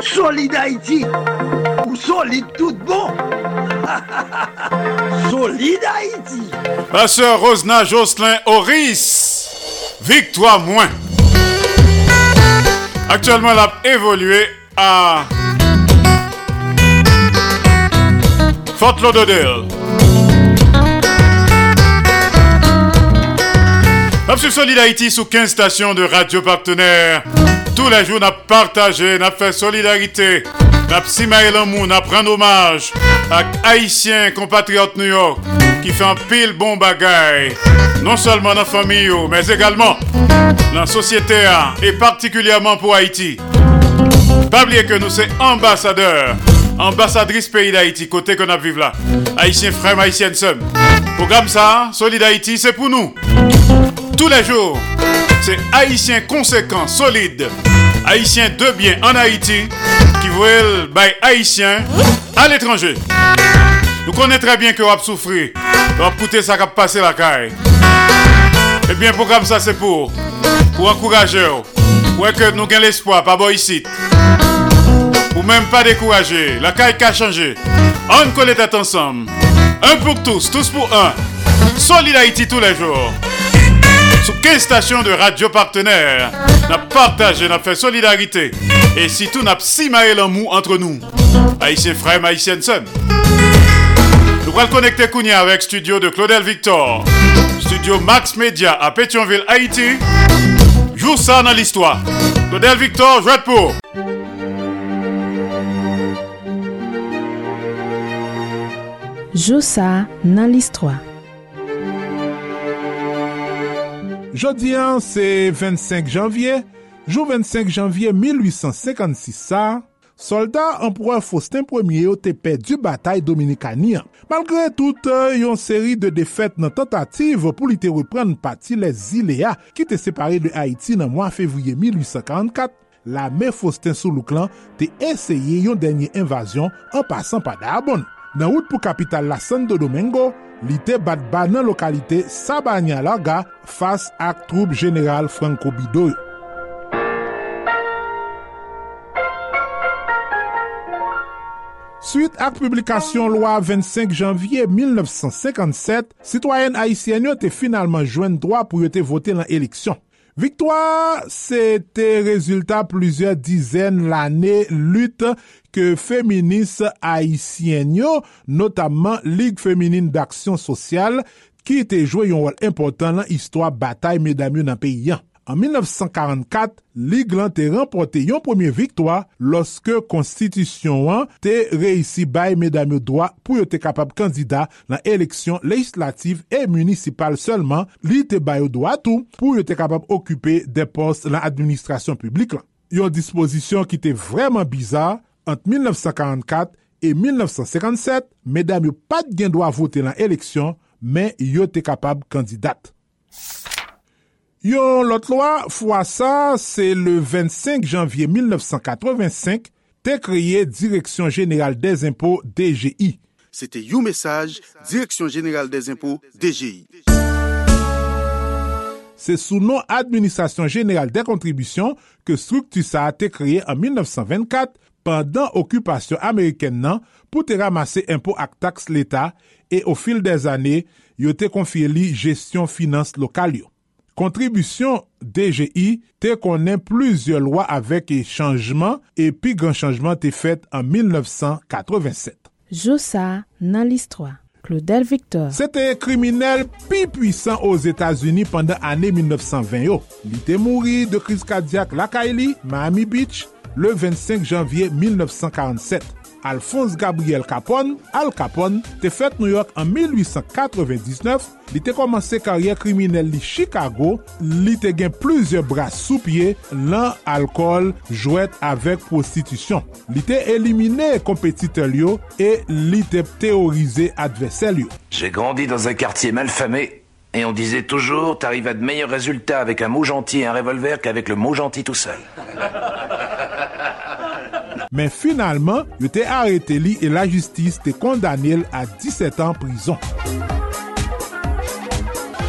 Solid Haïti, ou solide tout bon. (laughs) solide Haïti. Pasteur Rosna Jocelyn Horis. Victoire moins. Actuellement, elle a évolué à Fort Lauderdale. Sur Solid Haïti sous 15 stations de radio partenaires. Tous les jours, nous partagé, nous fait solidarité. Nous simaé l'amour, nous prend hommage à Haïtiens, compatriotes New York, qui font pile bon bagaille. Non seulement dans la famille, mais également dans la société et particulièrement pour Haïti. Pas oublier que nous sommes ambassadeurs, ambassadrices pays d'Haïti, côté qu'on a vivre là. Haïtiens frères, haïtiennes sœurs. Programme ça, Solid Haïti, c'est pour nous. Tous les jours, c'est Haïtiens conséquents, solides, Haïtiens de bien en Haïti, qui veulent by Haïtiens à l'étranger. Nous connaissons très bien que vous souffert, vous coûté ça qui a passé la caille. Eh bien, programme ça, c'est pour, pour encourager, pour que nous gagnons l'espoir, pas bon ici. Ou même pas décourager, la caille qui a changé. On colle tête ensemble. Un pour tous, tous pour un. Solid Haïti tous les jours. Sous 15 stations de radio partenaires, n'a partagé, n'a fait solidarité? Et si tout n'a pas l'amour entre nous, haïtiens frères, haïtiennes sœurs. Nous allons connecter Kounia avec studio de Claudel Victor, studio Max Media à Pétionville, Haïti. Joue ça dans l'histoire. Claudel Victor, jouette pour. Josa nan listwa Jodi an, se 25 janvye, jou 25 janvye 1856 sa, soldat empereur Faustin Ier yo te du batay Dominikanian. Malgre tout yon seri de defet nan tentative pou li te repren pati les Ilea ki te separe de Haiti nan mwa fevriye 1844, la me Faustin Soulouklan te eseye yon denye invasyon an pasan pa Dabon. Nan wout pou kapital la Santo Domingo, li te bat ba nan lokalite Sabanya Laga fas ak troub general Franco Bidoy. Suite ak publikasyon lwa 25 janvye 1957, sitwayen Haitien yo te finalman jwen drwa pou yo te vote lan eleksyon. Victoire, se te rezultat plizye dizen l'ane lut ke feminis haisyen yo, notamman Ligue Féminine d'Aksyon Sosyal, ki te jwe yon wol impotant lan histwa batay medam yo nan peyi yan. An 1944, Ligue lan te rempote yon premier viktwa loske konstitisyon an te reisi bay medam yo dwa pou yo te kapab kandida nan eleksyon legislatif e municipal selman li te bay yo dwa tou pou yo te kapab okupe de post lan administrasyon publik lan. Yon disposisyon ki te vreman bizar ant 1944 e 1957, medam yo pat gen do a vote lan eleksyon, men yo te kapab kandidat. Yon lot lwa fwa sa, se le 25 janvye 1985, te kreye Direksyon General des Impôts DGI. Sete yon mesaj, Direksyon General des Impôts DGI. Se sou non Administrasyon General des Contributions ke struktu sa te kreye an 1924 pandan okupasyon Ameriken nan pou te ramase impo ak taks l'Etat e o fil des ane yo te konfye li gestyon finans lokal yo. Kontribusyon DGI te konen pluzye lwa avek e chanjman e pi gran chanjman te fet an 1987. Joussa nan l'histoire. Claudel Victor. Sete kriminel pi puisan os Etats-Unis pandan ane 1920 yo. Li te mouri de kriz kadiak lakay li, Miami Beach, le 25 janvye 1947. Alphonse Gabriel Capone, Al Capone, te fèt New York an 1899, li te komanse karyer kriminel li Chicago, li te gen plizye bras sou pie, lan alkol, jwet avèk prostitisyon. Li te elimine kompetitel yo, e li te teorize advesel yo. J'ai grandi dans un quartier malfamé et on disait toujours t'arrives à de meilleurs résultats avec un mot gentil et un revolver qu'avec le mot gentil tout seul. Men finalman, yo te arete li e la te kondane el a 17 an prison.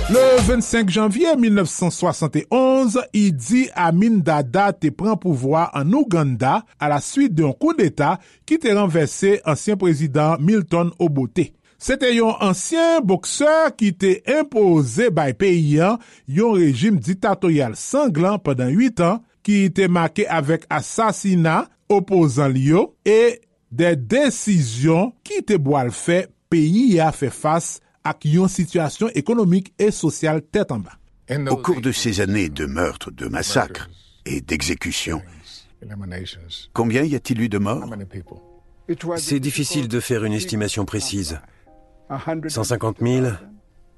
Le 25 janvier 1971, Idi Amin Dada te pren pouvoi an Ouganda a la suite d'un kou d'Etat ki te renverse ansyen prezident Milton Obote. Se te yon ansyen bokseur ki te impose bay peyi yon rejim ditatoyal sanglan padan 8 an ki te make avek asasina opozan li yo e de desisyon ki te boal fe peyi ya fe fas ak yon situasyon ekonomik e sosyal tèt an ba. Au cours de ces années de meurtres, de massacres et d'exécutions, combien y a-t-il eu de morts? C'est difficile de faire une estimation précise. 150 000,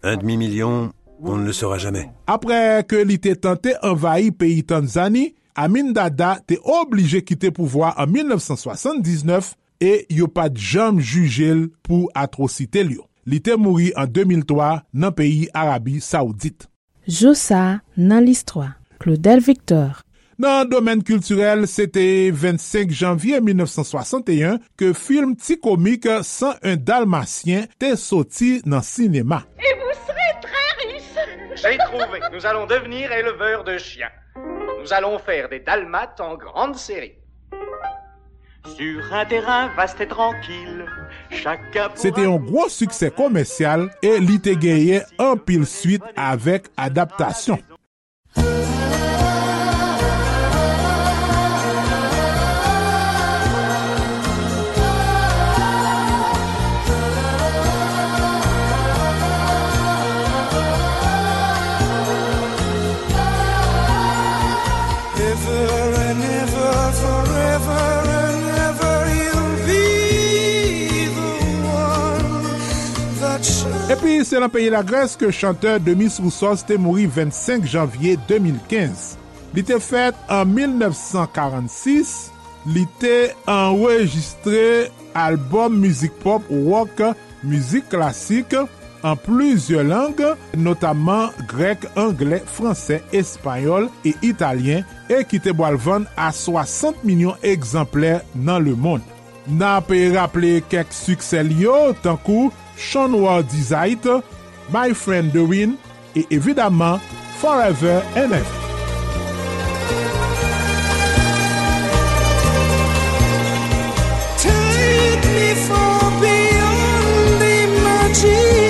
un demi-million, on ne le saura jamais. Apre ke li te tante envahi peyi Tanzani, Amin Dada te oblige kite pouvoi an 1979 e yo pat jam jujel pou atrocite li yo. Li te mouri an 2003 nan peyi Arabi Saoudite. Josa nan list 3. Claudel Victor Nan domen kulturel, se te 25 janvye 1961 ke film ti komik 101 Dalmatien te soti nan sinema. Et vous serez très riche J'ai trouvé, nous allons devenir éleveurs de chiens. Nous allons faire des dalmates en grande série. Sur un terrain vaste et tranquille, te yon gros suksè komersyal e li te geye an pil suite avek adaptasyon. Epi, se nan peyi la Gres ke chanteur Demis Roussos te mouri 25 janvye 2015. Li te fet an 1946, li te enregistre album muzik pop, rock, muzik klasik, an pluzye lang, notaman grek, angle, franse, espanyol e italyen e ki te boalvan a 60 milyon ekzamplè nan le moun. Nan peye rappele kek suksel yo, tankou, Sean Ward Desire, My Friend Dewin et évidemment Forever NF. Take me for beyond the magic.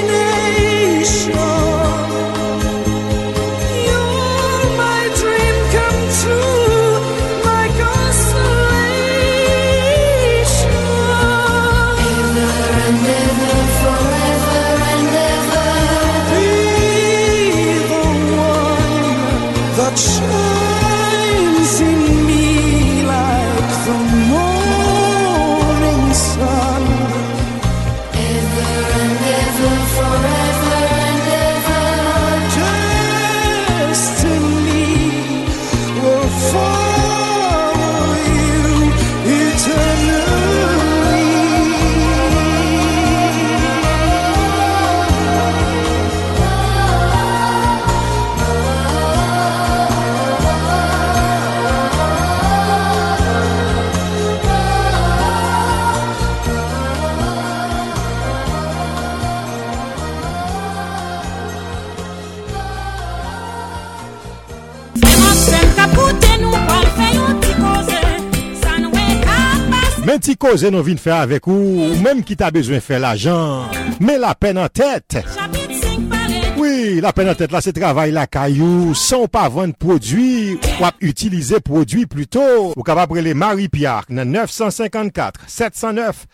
Ti koze nou vin fè avèk ou, ou menm ki ta bezwen fè l'ajan, men la pen an tèt. Oui, la pen an tèt la se travay la kayou, son pa vant prodwi, wap utilize prodwi pluto. Ou kapap prele Marie-Pierre nan 954 709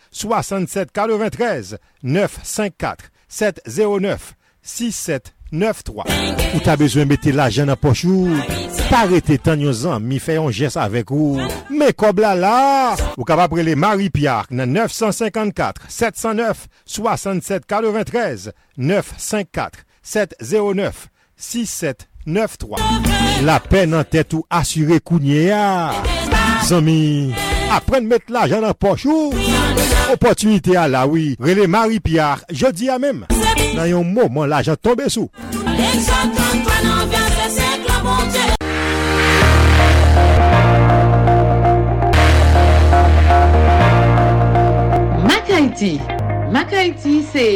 67 9-3. Ou ta bezwen mette la jen nan. Parete tan yon zan, mi fè yon jes avèk ou. Me kob la la. Ou kap prele Marie Pierre nan 954-709-6743. 954-709-6793. La pen nan tèt ou asyre kounye ya. Zami. Apren mette la jen apochou Opotunite a la oui. Rele Marie-Pierre jodi a mem Nan yon mouman la jen tombe sou Mak Haiti Mak Haiti se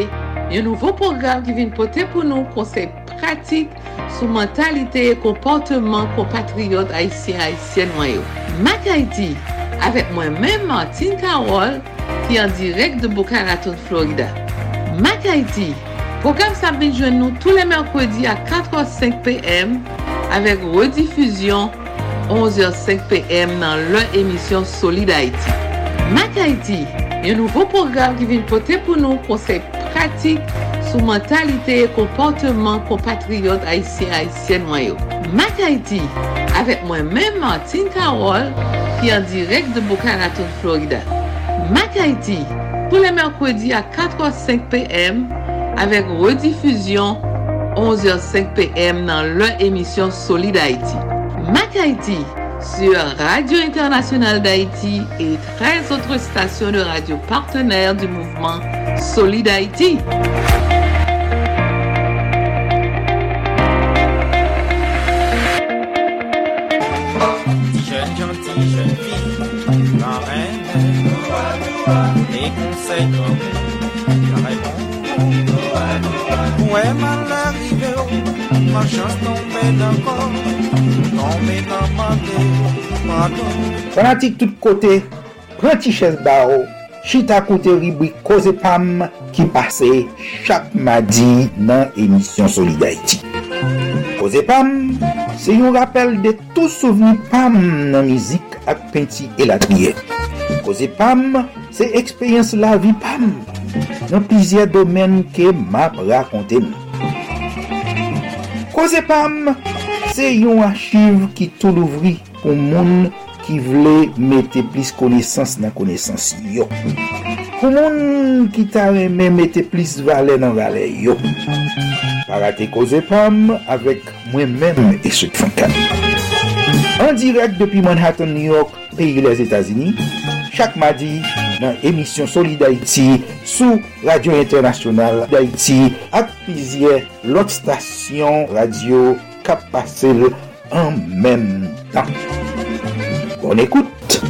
yon nouvo program ki vin pote pou nou konsep pratik sou mentalite e komportman kompatriyot Haitien-Haitien wanyo. Mak Haiti avek mwen men Martin Karol ki an direk de Boca Raton, Florida. Mak Haiti program sa bin jwen nou tou le merkwedi a 4h05 pm avek redifuzyon 11h05 pm nan lè emisyon Solid Haiti. Mak Haiti yon nouvo program ki vin pote pou nou konsep pratik sou mentalite e komportman kompatriyot Haitien-Haitien wanyo. Mak Haiti mwen men Martin Karol ki an direk de Boca Raton, Florida. Mak Haiti pou le merkwedi a 4h05 pm avek redifuzyon 11h05 pm nan lè emisyon Solid Haiti. Mak Haiti sur Radio Internationale d'Haïti et 13 autres stations de radio partenaires du mouvement Solid Haïti. Jeune gentille, jeune fille, la reine, les conseils comme la réponse. Mwen man larive ou, man chans non tombe d'akor. Non tombe nan mante, pardon. Fanatik tout kote, pranti ches ba ou Chita kote ribwi Koze Pam ki pase chak madi nan emisyon Solidarity Koze Pam, se yon rappel de tou souveni Pam nan mizik ak penti elatmiye Koze Pam, se ekspeyens la vi Pam. nan plizye domen ke map rakonte nou. Koze pam, se yon achiv ki tou louvri pou moun ki vle mette plis konesans nan konesans yo. Pou moun ki ta reme mette plis vale nan vale yo. Parate koze pam avek mwen men eswek fankan. An direk depi Manhattan, New York, peyi les Etasini, chak madi, nan emisyon Solid Haiti Radio Internationale d'Haïti ak pizye lot radio kap pasel an men tan. Bon écoute,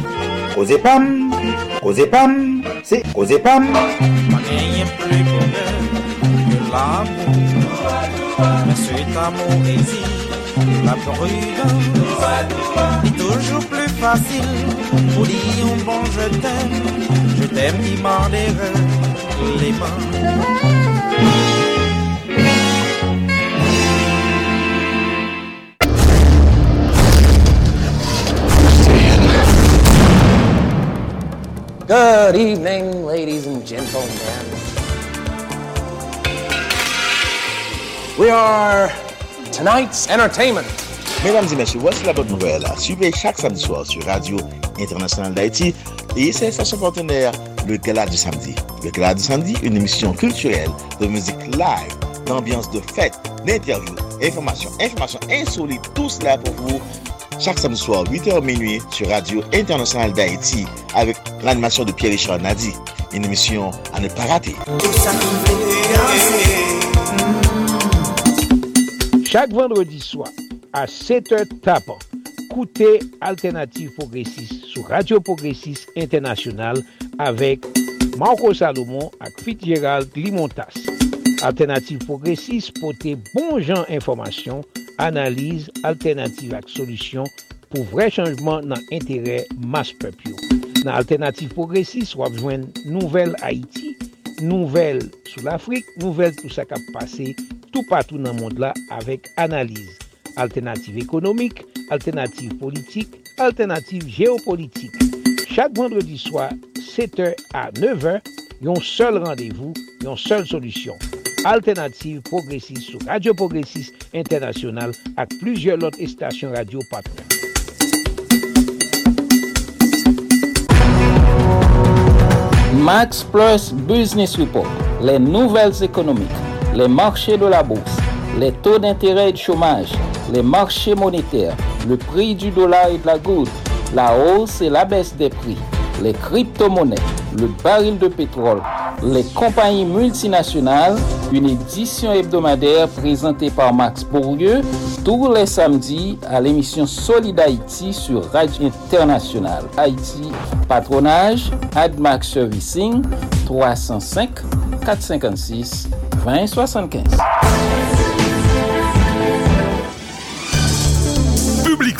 Koze Pam, Koze Pam, Pam. Je t'aime qui m'en les mains. Good evening, ladies and gentlemen. We are tonight's entertainment. Mesdames et messieurs, voici la bonne nouvelle. Suivez chaque samedi soir sur Radio Internationale d'Haïti et ses stations partenaires, le Gala du Samedi. Le Gala du Samedi, une émission culturelle de musique live, d'ambiance de fête, d'interviews, informations, informations insolites, tout cela pour vous chaque samedi soir, 8h minuit, sur Radio Internationale d'Haïti, avec l'animation de Pierre-Richard Nadi. Une émission à ne pas rater. Chaque vendredi soir, à 7h tapant, Ekoute Alternative Progressive sou Radio Progressive Internasyonal avek Marco Salomon ak Fitzgerald Limontas. Alternative Progressive pote bon jan informasyon, analize, alternative ak solusyon pou vre chanjman nan entere mas pepyo. Nan Alternative Progressive wap jwen nouvel Haiti, nouvel sou l'Afrique, nouvel tout sa kap pase tout patou nan mond la avek analize. Alternative ekonomik, alternative politik, alternative geopolitik. Chak vendredi swa, 7h à 9h, yon sol randevou, yon sol solusyon. Alternative Progressiste sou Radio Progressiste International ak plusieurs lot estasyon radio patron. Max Plus Business Report. Les nouvelles économiques, les marchés de la bourse, les taux d'intérêt et de chômage, les marchés monétaires, le prix du dollar et de la goutte, la hausse et la baisse des prix, les crypto-monnaies, le baril de pétrole, les compagnies multinationales, une édition hebdomadaire présentée par Max Bourdieu tous les samedis à l'émission Solid Haïti sur Radio Internationale. Haïti, patronage, AdMax Servicing, 305 456 2075.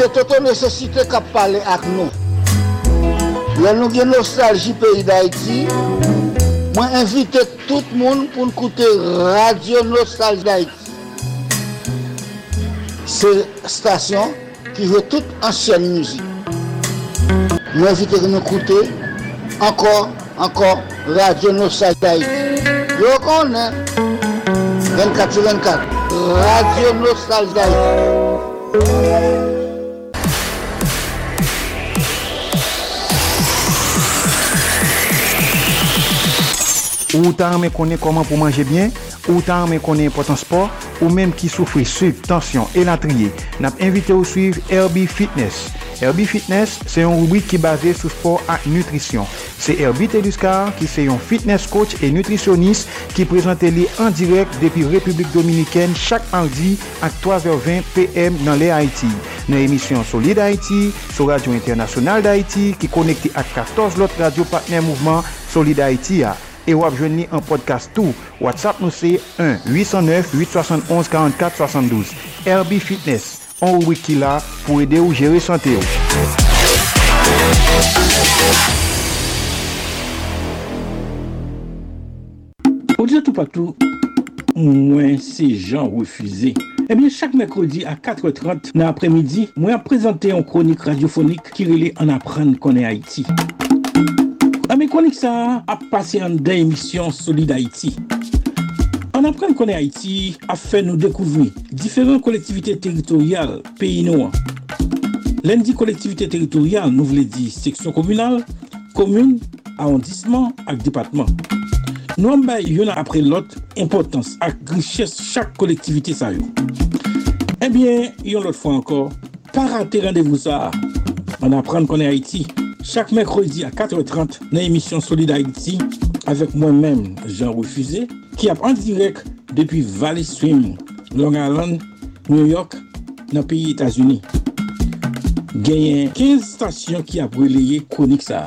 Se toto nesesite kap pale ak nou. Le nou gen nostalji peyi da iti, mwen invite tout moun pou n koute Radio Nostalji da iti. Se stasyon ki ve tout ansyen mouzi. Mwen invite nou koute, ankor, ankor, Radio Nostalji da iti. Yo konen, 24-24, Radio Nostalji da Ou ta anmen konen koman pou manje bien, ou ta anmen konen potan sport, ou menm ki soufri suiv, tansyon e latriye. Nap invite ou suiv Herbie Fitness. Herbie Fitness se yon rubrik ki base sou sport ak nutrisyon. Se Herbie Teduscar ki se yon fitness coach e nutrisyonis ki prezante li an direk depi Republik Dominiken chak mardi ak 3h20 PM nan le Haiti. Nan emisyon Solid Haiti, sou Radio Internasyonal d'Haiti ki konekte ak 14 lot radio partner mouvment Solid Haiti a. E wap jwen ni an podcast tou. WhatsApp nou se 1-809-871-4472. RB Fitness, an ou wiki la pou ede ou jere sante ou. Odile tout patou, mwen se jan refuze. Ebyen, chak mekrodi a 4.30 nan apremidi, mwen ap prezante yon kronik radiofonik ki rele an apren konen Haiti. Nan men konik sa ap pase an den emisyon Solid Haiti. An apren konen Haiti ap fe nou dekouvri diferent kolektivite teritorial peyi nou an. Len di kolektivite teritorial nou vle di seksyon komunal, komun, arondisman ak depatman. Nou an bay yon apre lot importans ak griches chak kolektivite sa yo. Eh Ebyen, yon lot fwa ankor, para te randevou sa a. an apren konen Haiti. Chak mèkrodi a 4.30 nan emisyon Solid Haiti avèk mwen mèm Jean Refusé ki ap an direk depi Valley Stream, Long Island, New York nan piyi Etasuni. Genyen 15 stasyon ki ap releye konik sa.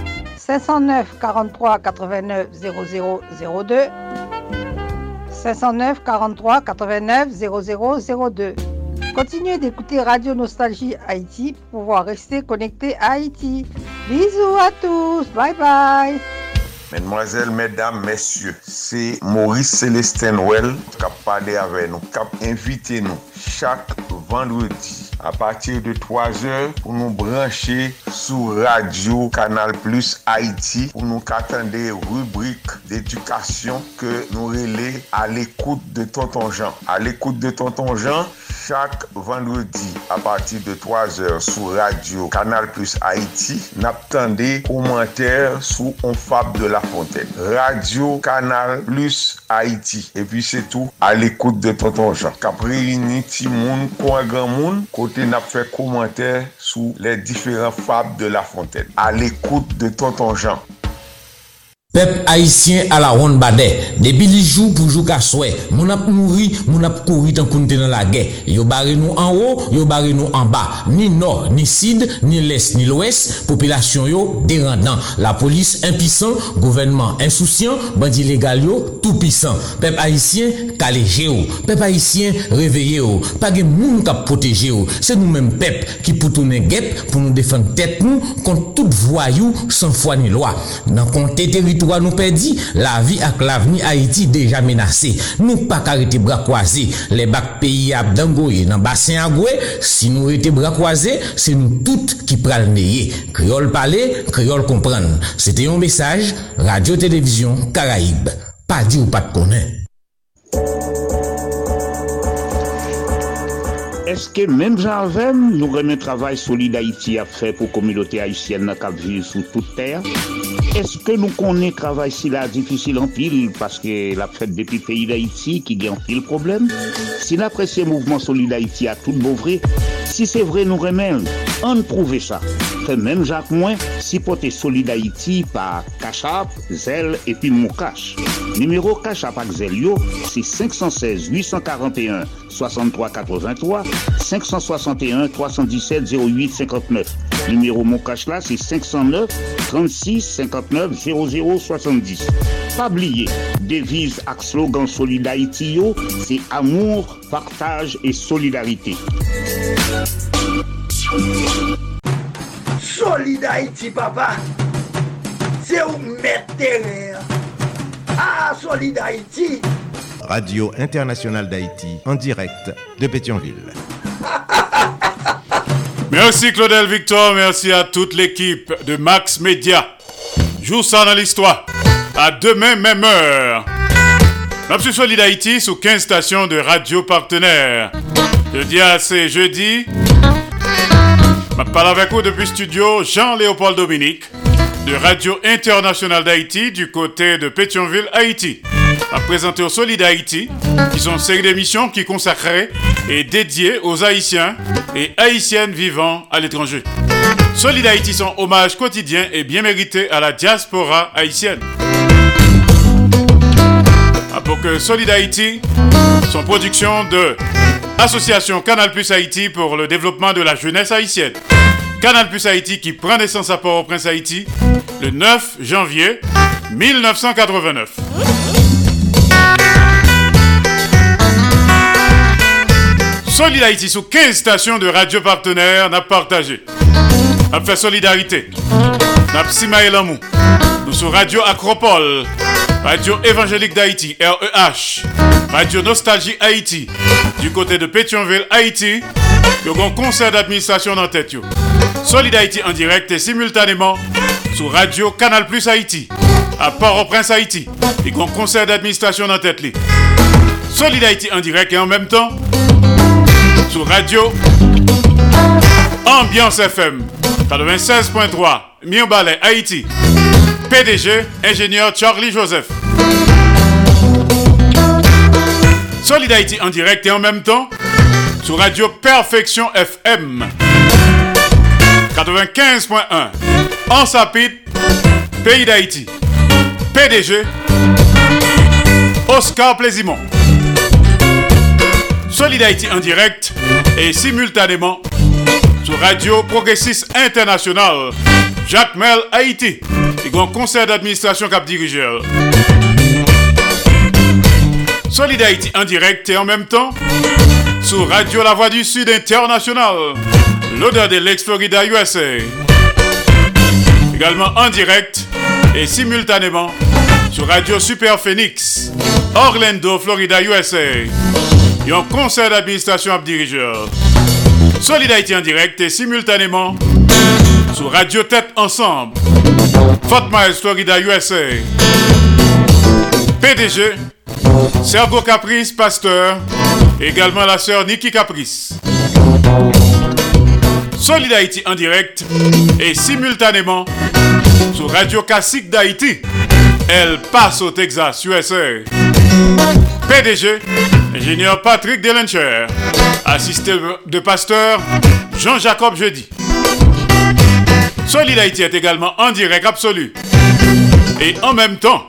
509 43 89 00 02 509 43 89 0002. Continuez d'écouter Radio Nostalgie Haïti pour pouvoir rester connecté à Haïti. Bisous à tous, bye bye. Mesdemoiselles, mesdames, messieurs, c'est Maurice Célestin Well qui a parlé avec nous, qui a invité nous chaque vendredi à partir de 3 heures pour nous brancher sur Radio Canal Plus Haïti pour nous attendre rubrique d'edukasyon ke nou rele a l'ekoute de Tonton Jean. A l'ekoute de Tonton Jean, chak vendredi a pati de 3 or sou radio Kanal Plus Haiti, nap tende komantèr sou On Fab de la Fontaine. Radio Kanal Plus Haiti. E pi se tou, a l'ekoute de Tonton Jean. Kapre yini ti moun, kwa gran moun, kote nap fè komantèr sou le diferent Fab de la Fontaine. A l'ekoute de Tonton Jean. Peuple haïtien à la ronde badé. Depuis les jours pour jouer qu'à souhait. Mon ap mouri, mon ap couru tant qu'on dans la guerre. Yo barré nous en haut, yo barré nous en bas. Ni nord, ni sud, ni l'est, ni l'ouest. Population yo dérendant. La police impuissant, gouvernement insouciant, bandit légal yo tout puissant. Peuple haïtien calégé yo. Peuple haïtien réveillé yo. Pas de moun qui protéger yo. C'est nous-mêmes peuple qui pour tourner guêpe pour nous défendre tête nous contre tout voyou sans foi ni loi. Nous perdit, la vie avec l'avenir Haïti déjà menacé. Nous pas arrêter bras croisés. Les bacs pays à Dangoye dans bassin Agoué, si nous étions bras croisés, c'est nous toutes qui pral neye. Créole parler, créole comprendre. C'était un message, Radio-Télévision Caraïbe. Pas dit ou pas de connaître. Est-ce que même j'avais, nous remet travail solide Haïti à faire pour la communauté haïtienne qui vit sous toute terre? Est-ce Eske nou konen travay si la en an parce que la fèd depi peyi da iti ki gen an pil problem? Si la presye mouvman soli da iti a tout bon vre, si c'est vrai nous remen, an prouve ça. Fè même Jacques mwen, si pote soli da par pa Kachap, Zel epi Moukache. Numero Kachap ak Zel yo, si 516-841-6383, 561-317-0859. Numero Moukache-là, c'est 509 36 39 00 70. Pas oublier, devise avec slogan Solidarité, c'est amour, partage et solidarité. Solidarité, papa, c'est où mettre Ah, Solidarité! Radio Internationale d'Haïti, en direct de Pétionville. Merci Claudel Victor, merci à toute l'équipe de Max Media. Joue ça dans l'histoire. À demain, même heure. L'Absus Solid Haïti sous 15 stations de radio partenaires. Jeudi à c'est jeudi. Je parle avec vous depuis studio Jean-Léopold Dominique de Radio Internationale d'Haïti du côté de Pétionville, Haïti a présenté au Solid Haïti, qui sont une série d'émissions qui consacrées et dédiées aux Haïtiens et Haïtiennes vivant à l'étranger. Solid Haïti, son hommage quotidien et bien mérité à la diaspora haïtienne. Pour que Solid Haïti, son production de Association Canal Plus Haïti pour le développement de la jeunesse haïtienne. Canal Plus Haïti qui prend naissance à Port-au-Prince Haïti le 9 janvier 1989. Solid Haïti sous 15 stations de radio partenaires n'a partagé. N'a fait solidarité. Psimaé l'amour. Nous sur Radio Acropole, Radio Évangélique d'Haïti, REH, Radio Nostalgie Haïti, du côté de Pétionville, Haïti, il y a un concert d'administration dans tête. Solid Haïti en direct et simultanément sur Radio Canal Plus Haïti, à Port-au-Prince Haïti, il y a un concert d'administration dans tête. Solid Haïti en direct et en même temps sur Radio Ambiance FM 96.3 Mirbalet Haïti. PDG, ingénieur Charlie Joseph. Solid Haïti en direct et en même temps sur Radio Perfection FM 95.1 en Sapit, Pays d'Haïti. PDG Oscar Plaisimont. Solid Haïti en direct et simultanément Radio Progressiste International, Jacques Mel Haïti, et grand conseil d'administration cap dirigeur. Solid Haïti en direct et en même temps sur Radio La Voix du Sud International, l'odeur de l'ex-Florida USA. Également en direct et simultanément sur Radio Super Phoenix, Orlando, Florida, USA. Et un conseil d'administration à dirigeur. Solid Haïti en direct et simultanément sur Radio Tête Ensemble, Fort Myers, Florida, USA. PDG, Sergo Caprice, pasteur, également la sœur Nikki Caprice. Solid Haïti en direct et simultanément sur Radio Classique d'Haïti. Elle passe au Texas, USA. PDG, ingénieur Patrick Delencher, assisté de pasteur Jean-Jacob Jeudi. Solid Haïti est également en direct absolu et en même temps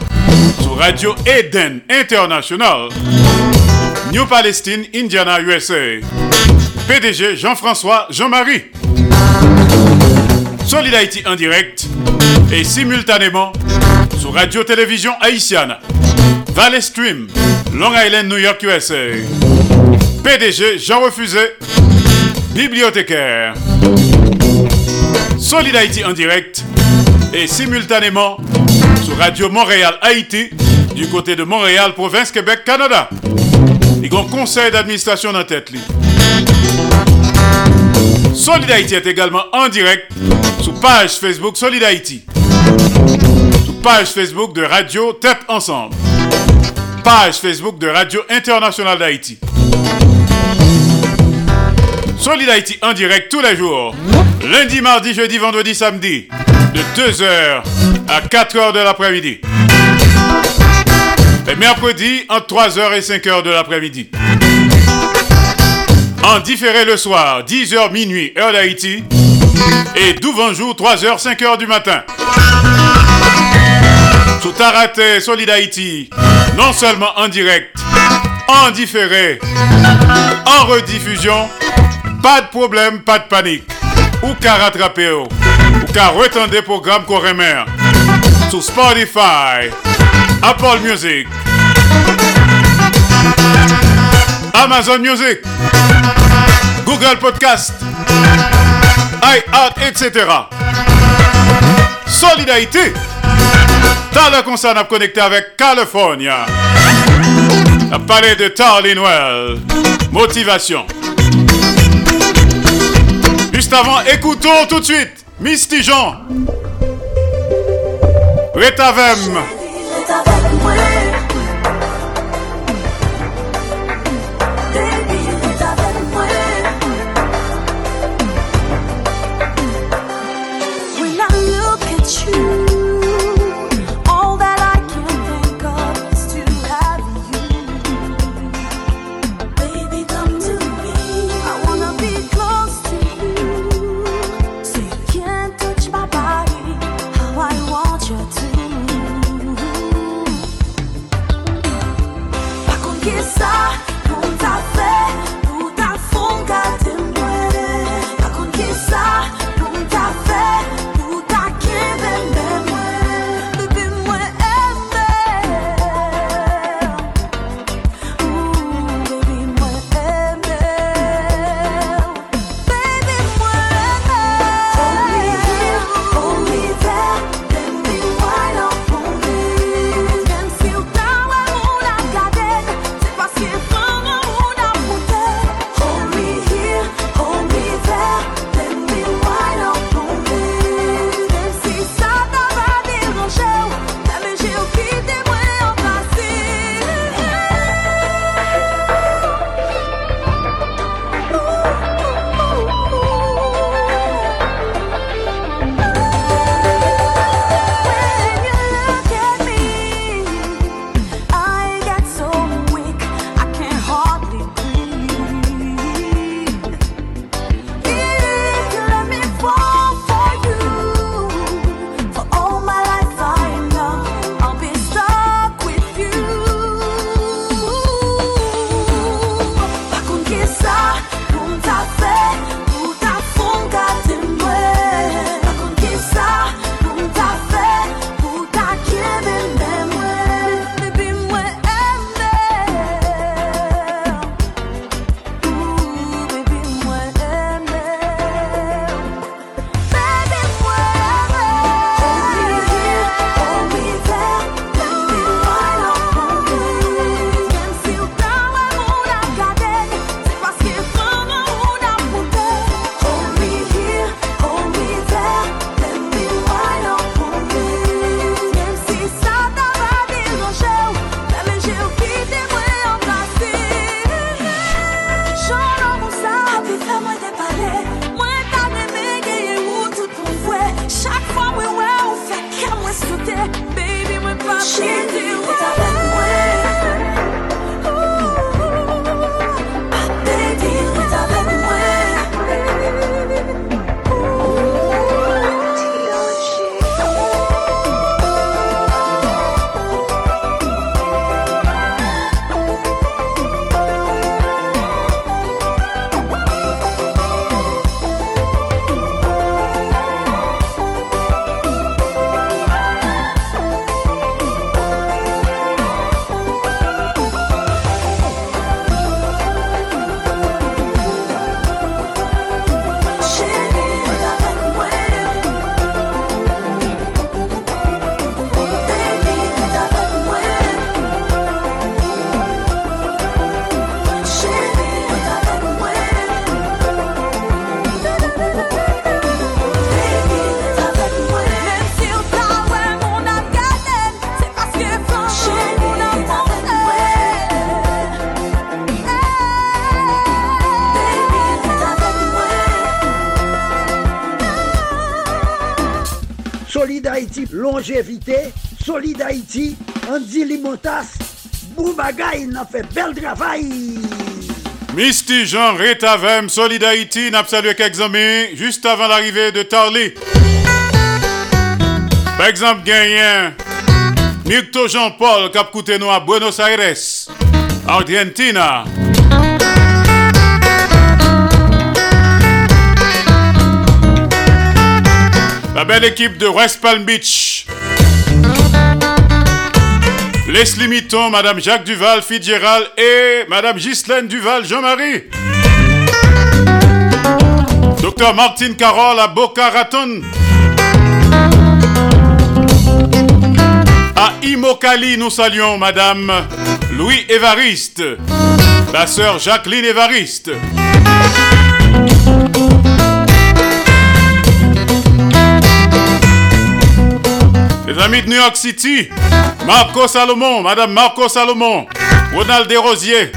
sur Radio Eden International, New Palestine, Indiana, USA. PDG Jean-François Jean-Marie. Solid Haïti en direct et simultanément sur Radio-Télévision Haïtienne, Valley Stream, Long Island, New York, USA. PDG Jean Refusé, bibliothécaire. Solid Haïti en direct et simultanément sur Radio Montréal Haïti du côté de Montréal, province Québec, Canada. A un conseil d'administration dans tête. Solid Haïti est également en direct sur page Facebook Solid Haïti. Page Facebook de Radio Tête Ensemble. Page Facebook de Radio Internationale d'Haïti. Solid Haïti en direct tous les jours. Lundi, mardi, jeudi, vendredi, samedi. De 2h à 4h de l'après-midi. Et mercredi, entre 3h et 5h de l'après-midi. En différé le soir, 10h minuit, heure d'Haïti. Et d'où jour, 3h, 5h du matin. Sous Taraté, Solid Haïti. Non seulement en direct, en différé, en rediffusion. Pas de problème, pas de panique. Ou qu'à rattraper, ou qu'à retendre des programmes qu'on remet. Sur Spotify, Apple Music, Amazon Music, Google Podcast, iHeart, etc. Solidarité. Dans le concert, on connecté avec California. On a parlé de Tarlinwell. Motivation. Juste avant, écoutons tout de suite Misty. Retavem. Solid Haïti, longévité. Solid Haïti, Andy Limotas. Boubagaï, n'a fait bel travail. Misty Jean Retavem, Solid Haïti, n'a salué quelques amis juste avant l'arrivée de Tarly. Par exemple, gagnant. Mirto Jean-Paul, cap nous à Buenos Aires, Argentina. La belle équipe de West Palm Beach. Leslie Mitton, Madame Jacques Duval, Fitzgerald et Madame Ghislaine Duval, Jean-Marie. Docteur Martine Carole à Boca Raton. À Imokali, nous saluons Madame Louis Évariste, la sœur Jacqueline Évariste. Les amis de New York City, Marco Salomon, Madame Marco Salomon, Ronald Desrosiers,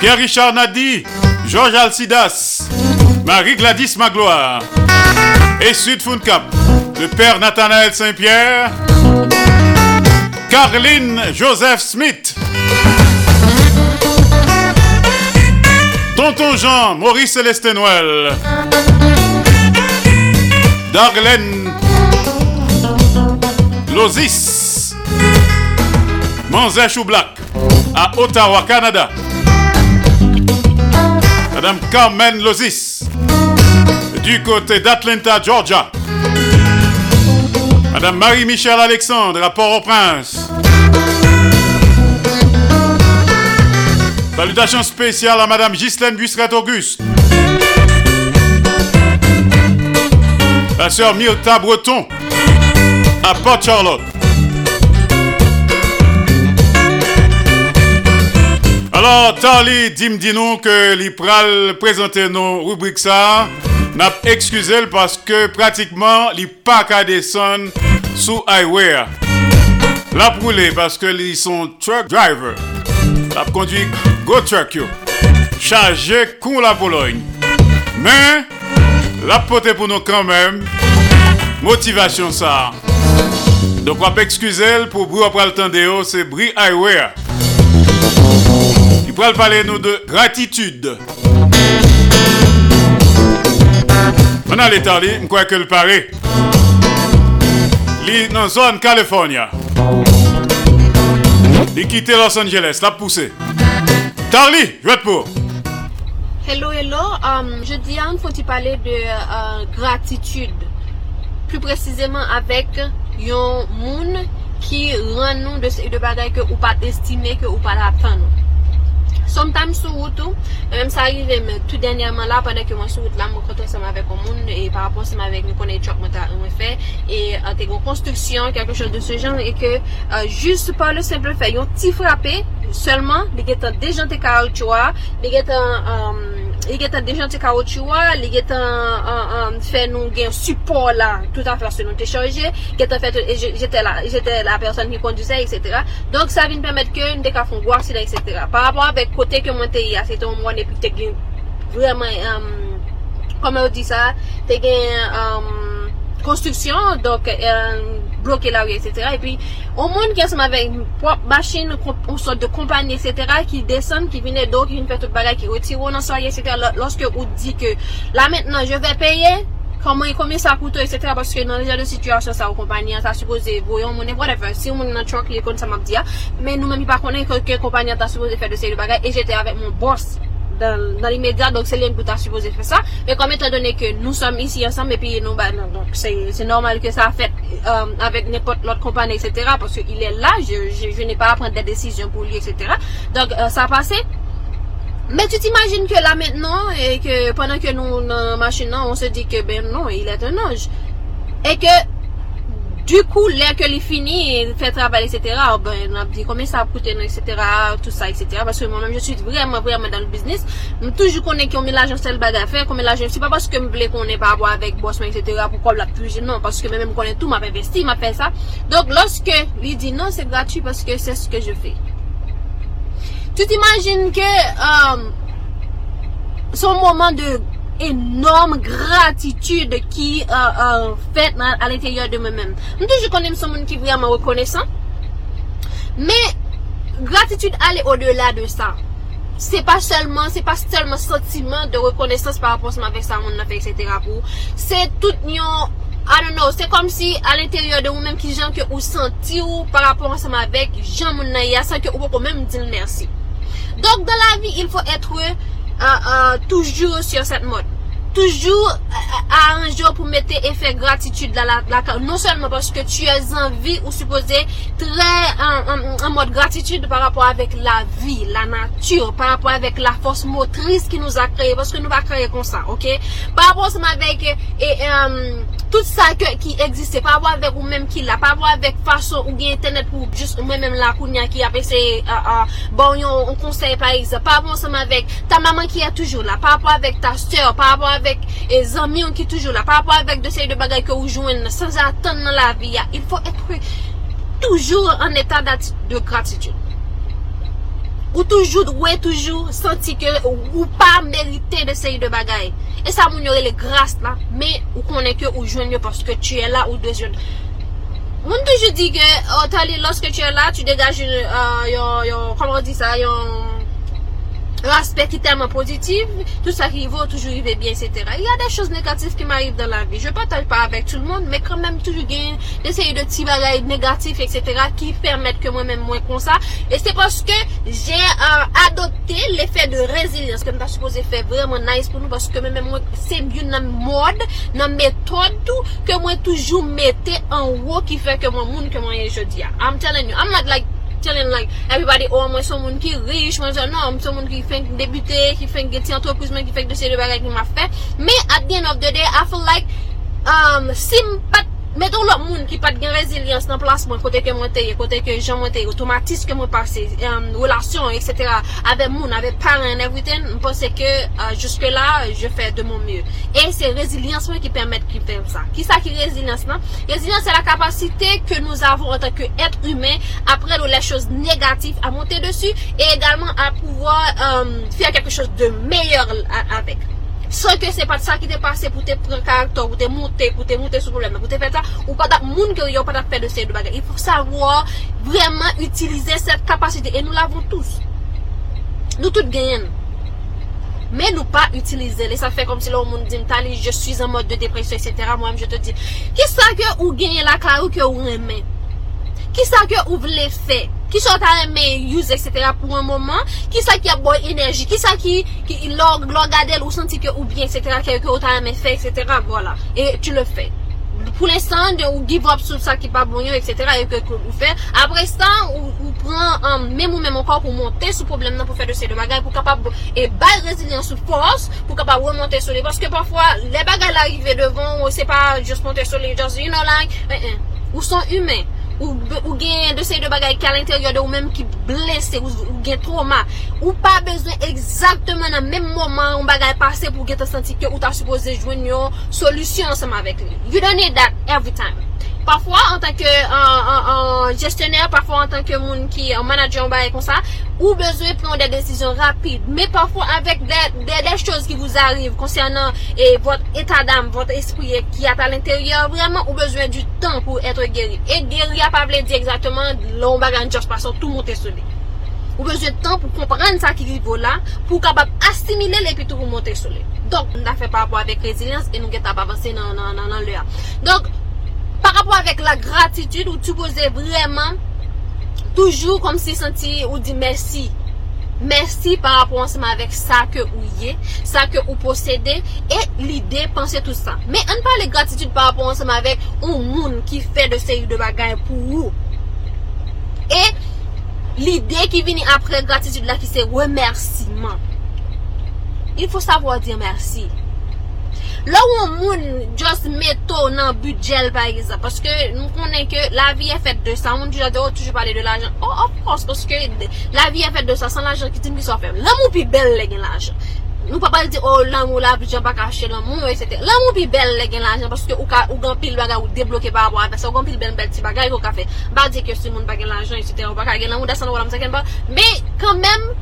Pierre-Richard Nadi, Georges Alcidas, Marie-Gladys Magloire et Sud Cap, le père Nathanaël Saint-Pierre, Caroline Joseph Smith, Tonton Jean, Maurice Célestin Noël, Darlene Lozis, Manzèche Black à Ottawa, Canada. Madame Carmen Lozis du côté d'Atlanta, Georgia. Madame Marie-Michel Alexandre à Port-au-Prince. Salutations spéciales à Madame Ghislaine Busseret-Auguste. La sœur Myrta Breton à Port Charlotte. Alors, Tarly dim dis-nous que l'Ipral présenter nos rubriques ça. N'a excusé parce que pratiquement les pas qu'à descendre sous highway. La brûlé parce que ils sont truck driver. La conduit go truck yo. Chargé con la Pologne. Mais la pote pour nous quand même. Motivation ça. Donc on peut excuser pour bruit après le temps de c'est Bri Highway. Il pourrait parler nous de gratitude. Maintenant l'état, je crois que le paraît. Li dans zone California. Il quitte Los Angeles, la poussée. Tarly, je vais pour. Hello, hello. Um, je di an foti pale de uh, gratitude. Plus precizeman avek yon moun ki ran nou de, de bagay ke ou pa destine, ke ou pa la tan nou. Som tam sou woutou, mèm sa arrive mè tout denyaman la, panè ke mwen sou wout la, mwen konton seman vek o moun, e par rapport seman vek mwen konè chok mwen ta mwen fè, e euh, te kon konstruksyon, kelke chon de se jan, e ke jist pa le simple fè, yon ti frapè, selman, li getan dejante karak chwa, li getan... Euh, li getan dejan te kaoutchouwa, li getan fè nou gen support la, tout an fè se nou te chanje, getan fè, jete la, jete la person ki konduse, etc. Donk sa vin pèmèt ke nou de ka fon gwa sila, etc. Par rapport avèk kote ke mwen te ya, se ton mwen epi te gen vreman, kome ou di sa, te gen konstruksyon, donk, bloke la ou, etc. E pi, ou moun ki asman vek prop machin, ou sot de kompany, etc. ki desen, ki vine do, ki vine fè tout bagay, ki retiro nan soye, etc. Lorske ou di ke, la maintenant, je vè peye, koman, koman sa koutou, etc. Paske nan reja de situasyon sa ou kompanyan, sa suppose voyon moun e whatever. Si moun nan chok li kon sa map diya, men nou men mi pa konen ke kompanyan ta suppose fè de se li bagay, e jete avèk moun boss. Dans, l'immédiat, donc c'est lui qui a supposé faire ça. Mais comme étant donné que nous sommes ici ensemble et puis nous, ben, donc c'est normal que ça a fait euh, avec n'importe l'autre compagnie, etc. Parce qu'il est là, je, je, je n'ai pas à prendre des décisions pour lui, etc. Donc euh, ça a passé. Mais tu t'imagines que là maintenant, et que pendant que nous, dans on se dit que ben non, il est un ange. Et que du coup, lè ke li fini, fè travail, etc. Ben, nan ap di, komè sa ap koute nan, etc. Tout sa, etc. Parce que moi-même, je suis vraiment, vraiment dans le business. M toujou konen ki yon mélange sel baga fè, kon mélange, c'est pas parce que m blé konen pa abo avèk bossman, etc. Pou kòl la plouje, non. Parce que mè mè m konen tout, m ap investi, m ap fè sa. Donc, lorsque li di non, c'est gratuit parce que c'est ce que je fais. Tu t'imagines que euh, son moment de enorme gratitude ki uh, uh, fèt nan al interior de mè mèm. Mwen toujou konen son moun ki vreman rekonesan. Mè, gratitude ale o delà de sa. Se pa selman, se pa selman sentimen de rekonesans par rapport seman vek sa moun nan fek, etc. Pou. Se tout nyon, I don't know, se kom si al interior de ou menm ki jan ke ou senti ou par rapport seman vek jan moun nan ya, san ke ou pou pou menm dil mersi. Donk dan la vi, il fò etre uh, uh, tujuh siasat mod toujou a euh, anjou pou mette efek gratitude la la ka. Non selman paske tu es an vi ou suppose tre an mod gratitude par rapport avek la vi, la natyur, par rapport avek la fos motris ki nou a kreye. Paske nou va kreye kon sa, ok? Par rapport seman avek e, euh, um, euh, tout sa ke, ki egziste, par rapport avek ou menm ki la, par rapport avek fason ou gen internet pou just ou menm la kounya ki apese uh, uh, bon yon konsey par exemple. Par rapport seman avek ta maman ki ya toujou la, par rapport avek ta stèr, par rapport avek avèk e zami yon ki toujou la, par rapport avèk de sey de bagay ke ou jwen sans atan nan la vi ya, il fò etre toujou an etat de gratitude. Ou toujou, ou e toujou, santi ke ou pa merite de sey de bagay. E sa moun yore le grase la, me ou konen ke ou jwen yo paske tu e la ou de jwen. Moun toujou di ke, oh, tali, loske tu e la, tu degaj euh, yon, yon, yon, koman di sa, yon... l'aspect qui est tellement positif, tout ça qui va toujours arriver bien, etc. Il y a des choses négatives qui m'arrivent dans la vie. Je partage pas avec tout le monde, mais quand même toujours gain d'essayer de tirer à négatif, etc. qui permettent que moi-même moins comme ça. Et c'est parce que j'ai euh, adopté l'effet de résilience que je supposé faire vraiment nice pour nous parce que même moi, c'est mieux dans mode, dans méthode tout, que moi toujours mettais en haut qui fait que mon monde que moi je dis. I'm telling you, I'm not like telling like everybody, oh mwen son moun ki rich mwen son non, mwen son moun ki fèk debute, ki fèk geti antropouz, mwen ki fèk de se de bagay ki mwa fè Me at the end of the day, I feel like um, si mpat Meton lop moun ki pat gen rezilyans nan plasman kote ke mwen teye, kote ke jen mwen teye, otomatis ke mwen pase, um, relasyon, etc. Ave moun, ave paran, everything, mwen pense ke uh, juske la, je fè de moun mye. E se rezilyans mwen ki permèt ki fèm sa. Ki sa ki rezilyans nan? Rezilyans se la kapasite ke nou avon an tanke et humè, apre lou la chos negatif a monte desu, e egalman a pouvo um, fè kèkè chos de meyèr avèk. San ke se pat sa ki te pase pou te pren karakter, pou te monte, pou te monte sou probleme, pou te fet sa, ou patak moun ke yo patak fe de se de bagay. Il faut savoir vraiment utiliser cette kapasite. Et nous l'avons tous. Nou tout genyen. Men nou pa utilize. Le sa fe kom si la moun di mtali, je suis en mode de depresyon, etc. Mwen je te di, ki sa ke ou genyen la ka ou ke ou remen? Ki sa ke ou vle fe? Ki sa ta reme use, etc. pou an moman? Ki sa ki a boy enerji? Ki sa ki, ki log, log adel ou senti ke ou bien, etc. Ke ou ta reme fe, etc. Voilà. Et tu le fe. Pou l'instant, ou give up sou sa ki pa bon yo, etc. Et ke ou fe. Apre sa, ou, ou pran um, mèm ou mèm ankor pou monte sou problem nan pou fe de se de bagay. Pou kapab e bay rezilians sou fòs pou kapab remonte sou li. Paske pafwa, le bagay l'arrive devan ou se pa just monte sou li. Just, you know, like, eh, eh. ou son humè. ou, ou gen de sey de bagay ki al interior de ou menm ki blese ou, ou gen troma ou pa bezwen exactement nan menm moman ou bagay pase pou gen te senti ke ou ta suppose jwen yo solusyon seman vek li. You don't need that every time. Parfwa an tanke an parfwa an tanke moun ki an manajan baye kon sa, ou bezwe pren de desisyon rapide. Me parfwa avek de chos ki vous arrive konsernan et votre etat d'am, votre esprit ki at al interior, vreman ou bezwe du tan pou etre geri. E geri ap avle di exactement lon bagan just pason tout monte soli. Ou bezwe tan pou kompran sa ki rivo la, pou kabab asimile le pitou pou monte soli. Donk, nou da fe parapwa avek rezilyans e nou get ap avanse nan le a. Donk, Par rapport avek la gratitude ou tu pose vreman Toujou kom si senti ou di mersi Mersi par rapport ansema avek sa ke ou ye Sa ke ou posede E lide pense tout sa Me an pa le gratitude par rapport ansema avek Ou moun ki fe de se yu de bagay pou ou E lide ki vini apre gratitude la ki se remersiman Il fò savo di mersi Lò ou moun just meto nan budjel par exemple. Paske nou konen ke la vi e fet de sa. Moun toujou de ou toujou pale de l'ajan. Oh, of course. Paske la vi e fet de sa. San l'ajan ki tin ki so fem. Lè moun pi bel oh, le gen l'ajan. Nou pa pale di, oh, lan mou la budjel pa kache lan moun, etc. Lan moun pi bel le gen l'ajan. Paske ou, ou gan pil bagay ou debloke pa apwa. Paske ou gan pil bel bel ti bagay ou ka fe. Ba di ke si moun pa gen l'ajan, etc. Ou pa ka gen lan moun, dasan ou la mou sa ken ba. Me, kan men,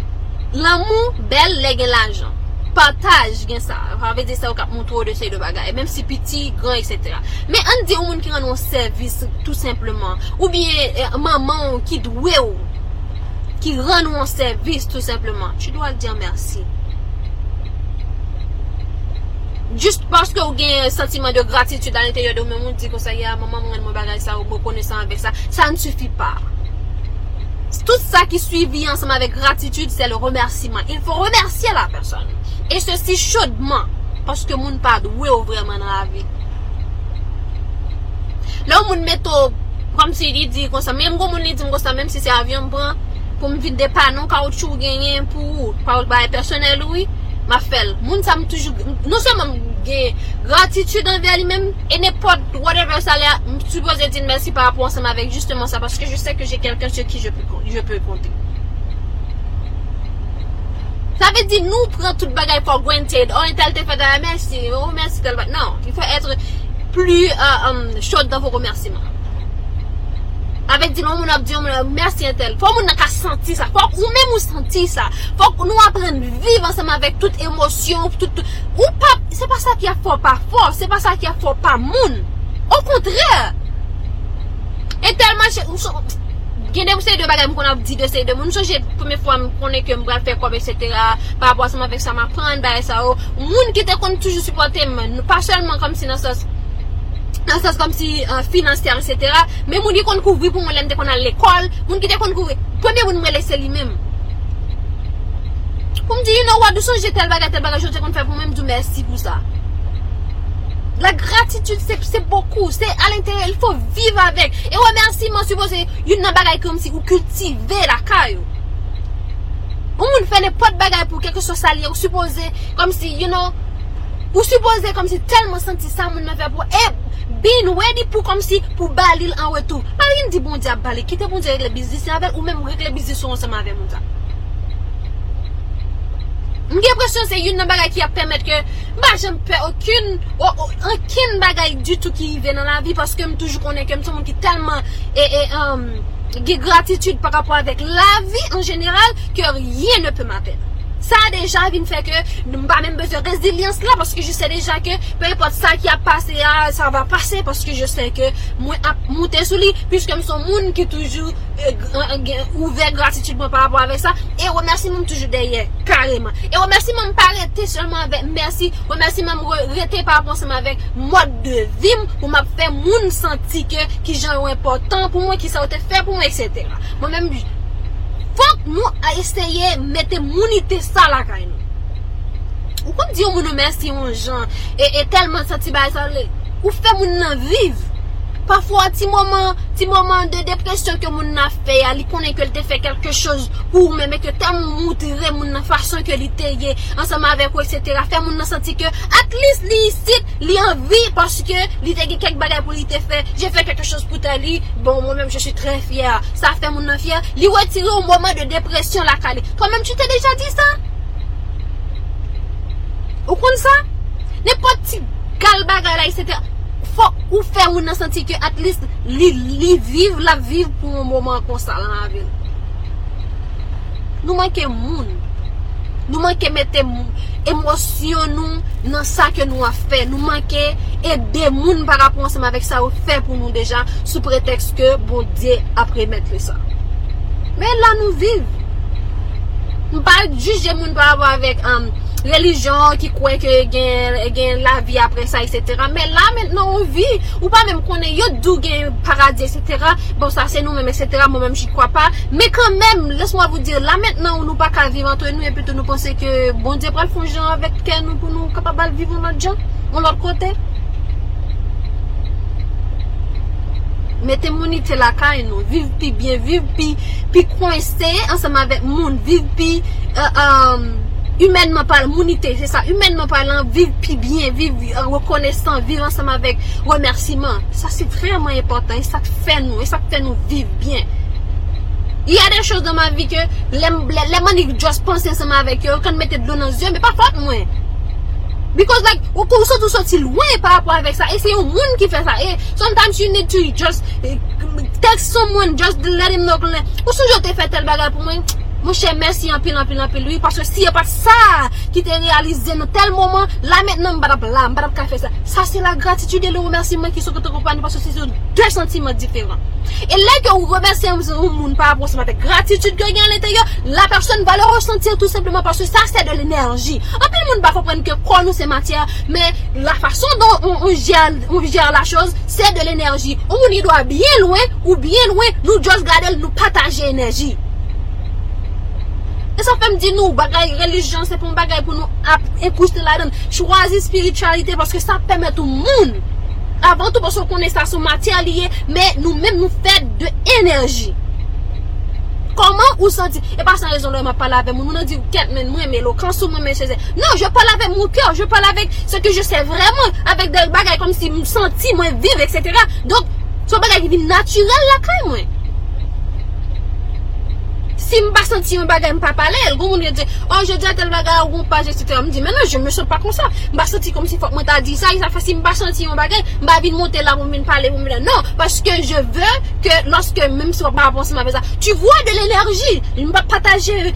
lan moun bel le gen l'ajan. pataj gen sa. Fave de sa ou kap moun tro de chay de bagay. Mem si piti, gran, etc. Men an di ou moun ki ran nou servis tout simplement. Ou bien eh, maman ki dwe ou. Ki ran nou servis tout simplement. Tu doa l diyan mersi. Just paske ou gen sentimen de gratitude an l'interior de ou men moun di kon sa ya maman moun ren moun bagay sa ou moun konesan avek sa. Sa an sufi pa. Tout ça qui suivi ensemble avec gratitude, c'est le remerciement. Il faut remercier la personne. Et ceci chaudement. Parce que moun pa dwe ou vreman nan la vie. Là où moun metto, comme si il dit comme ça, même quand moun dit comme ça, même si c'est avion bran, pour me vide des panneaux, caoutchouc gagné pour, pour, pour, personnel, oui. ma fel. Moun sa m toujou, nou se m gen gratitude anve li menm, e ne pot whatever sa le, m souboze din mersi par rapport ansem avek justement sa, paske je se ke jè kelken se ki je pe konti. Sa ve di nou pren tout bagay for granted, oh entel te fè da ah, mersi, oh mersi tel bagay, nan, il fè etre plu euh, euh, chod dan vò remersiman. Avèk di nou moun ap diyon moun ap mersi entel. Fò moun nan ka senti sa. Fò ou mè moun senti sa. Fò nou apren viv ansèman avèk tout emosyon. Tout, tout. Ou pa, se pa sa ki a fò pa fò. Se pa sa ki a fò pa moun. Ou kontre, Entelman chè, ou so... Gen de mou sey de bagay moun kon ap di de sey de moun. Sou jè pwemè fwa moun konen ke m fè kob, etc. Par apwa seman vek sa m apren, baye sa ou. Moun ki te kon toujou supporte moun, Nou pa chalman kom si nan sos... nan sas kom si uh, finansyer, etc. Men moun di kon kouvri pou moun lemte kon al l'ekol, moun ki te kon kouvri, pwemye moun mwen lese li menm. Pou m di, you non, know what, dou sonje tel bagay, tel bagay, jote kon fè pou mèm dou mersi pou sa. La gratitude, se pokou, se al intere, il fò vive avèk. E wè mersi man supose, yon nan bagay kom si ou kultive la kayo. Ou moun fè ne pot bagay pou keke so salye, ou supose, kom si, you know, Ou suppose kom si telman senti sa moun nan fe pou e bin wedi pou kom si pou balil an wetou. Pa Parin di bon di ap bali, kite bon di regle bizis yon avel ou men mou regle bizis yon seman avel moun ta. Mge presyon se yon nan bagay ki ap pemet ke ba jen pe okun, oh, oh, okun bagay du tout ki yive nan la vi paske m toujou konen ke m son moun ki telman e, e, um, euh, ge gratitude par rapport avek la vi en general ke rye ne pe mapen. Sa deja vin fè ke nou mba mèm bezè rezilyans la paske je sè deja ke pe pot sa ki ap pase ya, ah, sa va pase paske je sè ke mwen ap moutè sou li piske m son moun ki toujou euh, euh, ouve gratitude mwen par rapport avè sa e wè mersi mwen toujou deye kareman e wè remersi mwen parete seulement avè mersi, Wè mersi mwen rete par rapport seman avè mod de vim pou m ap fè moun santi ke ki jan ou important pou mwen, ki sa ou te fè pou mwen, etc. Mwen mèm Fok nou a eseye mette mounite sa la kay nou. Ou kom diyo moun nou mersi yon jan, e, e telman sati bay sa le, ou fe moun nan viv. Pafwa ti mouman, ti mouman de depresyon ke moun na fe, a li konen ke li te fe kelke chouz pou mè mè ke tan moun moutire moun nan fason ke li te ye, ansama avek ou etc. Fè moun nan santi ke at least li sit, li anvi, paske li te ge kek bagay pou li te fe, je fe kelke chouz pou ta li, bon moun mèm je suis tre fier, sa fè moun nan fier, li wè tire ou mouman de depresyon la kale. Kon mèm tu te deja di sa? Ou kon sa? Nè poti gal bagay la etc. fok ou fè ou nan senti ke at least li, li viv la viv pou moun mouman konsa lan avil. Nou manke moun. Nou manke mette emosyon nou nan sa ke nou a fè. Nou manke ede moun para ponsem avek sa ou fè pou nou deja sou preteks ke bon diye apre mette le sa. Men la nou viv. Nou pa juje moun para avek an um, religion ki kwe ke gen, gen la vi apre sa, etc. Men la men nan ou vi, ou pa men konen yo dou gen paradis, etc. Bon sa se nou men, etc. Mwen men jit kwa pa. Men kan men, les mwa vou dir, la men nan ou nou pa ka viv anto nou, e pito nou pense ke bon diye pral fon jan avek ken nou pou nou kapabal viv ou nan jan, ou lor kote. Mete mouni te la lakay nou. Viv pi bien, viv pi, pi kwense ansama vek moun. Viv pi, uh, um, Humènman pal, mounite, se sa, humènman palan, viv pi bien, viv rekonesan, viv ansama vek remersiman. Sa se vreman important, e sa te fè nou, e sa te fè nou viv bien. Y a de chos dan ma vi ke, lèman y just pense ansama vek yo, kan mette blon nan zyon, me pa fote mwen. Because like, ou kou sot ou soti lwen par rapport avek sa, e se yon moun ki fè sa, e sometimes you need to just euh, text someone, just let him know, ou sou jote fè tel bagay pou mwen, Mwen chè mersi anpil anpil anpil lui. Paswe si e pat sa ki te realize nou tel moman. La metnen mbadap la, mbadap ka fe sa. Sa se la gratitude le remersimen ki sou kote kompani. Paswe se se de sentimen diferan. E lè ke ou remersi anpil moun par rapport se mate gratitude ke gen l'interior. La person va le ressentir tout simplement. Paswe sa se de l'enerji. Anpil moun ba kompren ke kon nou se matyar. Men la fason don on, on, gère, on gère la chose se de l'enerji. Ou ni do a bien louen ou bien louen nou jos gade nou pataje enerji. E sa fèm di nou, bagay religion se pou m bagay pou nou ap ekouste la den. Chwazi spiritualite, paske sa pèmè tou moun. Avan tou paske konen sa sou matya liye, men nou mèm nou fèd de enerji. Koman ou santi? E pa san rezon lè ap pala avè moun. Moun an di ou ket men mwen melo. Kansou mwen men chese. Non, je pala avè moun kèr, Je pala avè se ke je se vreman. avèk de bagay kom si m santi, mwen vive, etc. Donk, sou bagay ki vi naturel la kèy mwen. Si m pa senti yon bagay m pa pale, el goun moun yon di, oh, je di a tel bagay, ou goun pa, je senti. M di, menon, je me senti pa kon sa. M pa senti kom si fok mwen ta di sa, yon sa fa si m pa senti yon bagay, m ba vin monte la, m vin pale, m vin, non, paske je ve ke loske, mèm si wak pa aponsi m apè sa, tu vwa de l'enerji, m pa pataje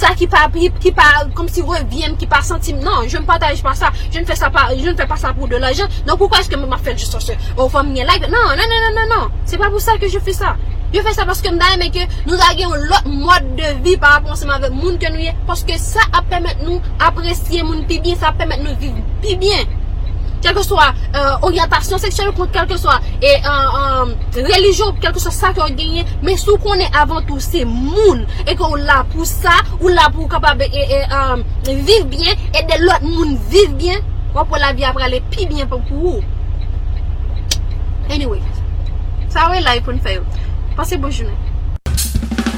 sa ki pa, ki pa, kom si revyen, ki pa senti, non, je m pataje pa sa, je ne fè sa pa, je ne fè pa sa pou de la jen, non, poukwa eske m ma fèl juste sa se, ou fòm nye like, non, non, non, non, non, non, se pa pou sa ke je fè sa. Yo fè sa paske mda eme ke nou da gen yon lot mod de vi par aponseman vek moun ke nou ye. Paske sa ap pemet nou apresye moun pi bien, sa ap pemet nou viv pi bien. Kelke swa euh, oryantasyon seksyonel pou kelke swa e euh, euh, religyon kelke swa sa ki ou genye. Men sou konen avan tou se moun e kon ou la pou sa, ou la pou kapab e, e, e viv bien, e de lot moun viv bien, wap pou la vi ap rale pi bien pou pou ou. Anyway, sa wè la yon kon fè yo. Passez bonne journée.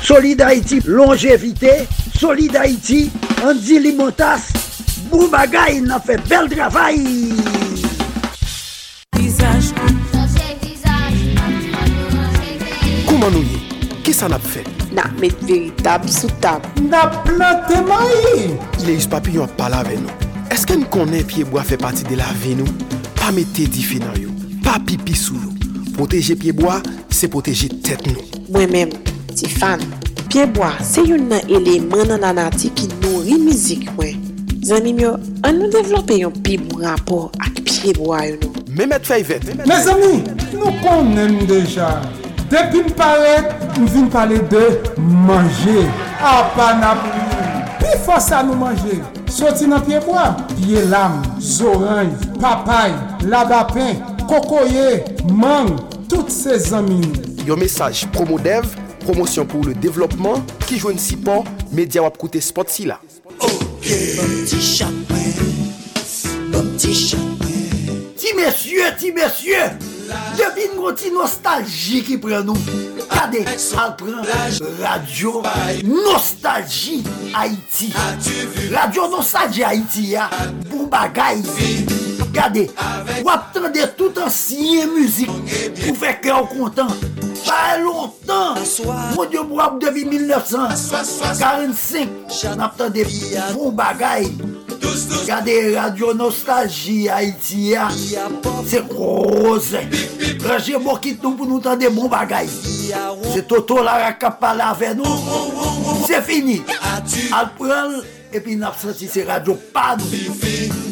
Solid Haïti, longévité. Solid Haïti, Andy Limotas. Boubagaï, il a fait bel travail. Visage. Comment nous y Qui ça n'a fait N'a mis véritable sous table. N'a planté maïs. Les papillons parlent avec nous. Est-ce qu'on connaît pied bois fait partie de la vie nous Pas mettez diffé dans yo. Pas pipi sous l'eau. Poteje pyeboa, se poteje tet nou. Mwen men, ti fan, pyeboa se yon nan eleman nan anati ki nori mizik mwen. Zanmim yo, an nou devlope yon pibou rapor ak pyeboa yon nou. Mehmet Fayvet. Me zami, nou konnen nou deja. Depi m paret, nou vin pale de manje. Ah, A pa nap li. Pi fosa nou manje. Soti nan pyeboa, pye lam, zoranj, papay, labapen. Kokoye, mang, tout se zami nou. Yon message promo dev, promotion pour le développement, qui joue un support, média wap koute spot si la. Petit chat, petit chat. Ti messieurs, ti messieurs, devine gros ti nostalgie qui prend nous. Regardez, ça prend Radio Nostalgie Haïti. Radio Nostalgie Haïti, ya, pour bagay. Regardez, ou attendez tout ancien musique pour faire cœur content. Pas longtemps, mon Dieu, moi, depuis 1945, j'attendais bon bagay. Regardez Radio Nostalgie Haïti, ya. c'est gros. Rangez moi qui nous pour nous entendre des bons bagay. C'est Toto la qui parle avec nous. C'est fini. Al prend et puis n'a senti c'est radio nous.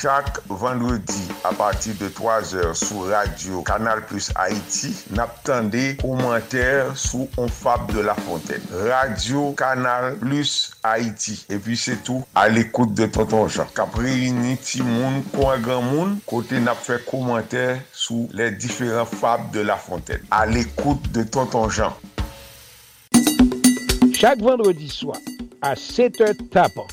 chaque vendredi à partir de 3 heures sur Radio Canal Plus Haïti, n'attendez commentaires sous On Fab de la Fontaine. Radio Canal Plus Haïti. Et puis c'est tout à l'écoute de Tonton Jean. Cap réuni ti moun, kon grand moun, côté n'a fait commentaire sous les différents fables de la Fontaine. À l'écoute de Tonton Jean. Chaque vendredi soir, à 7h tapant,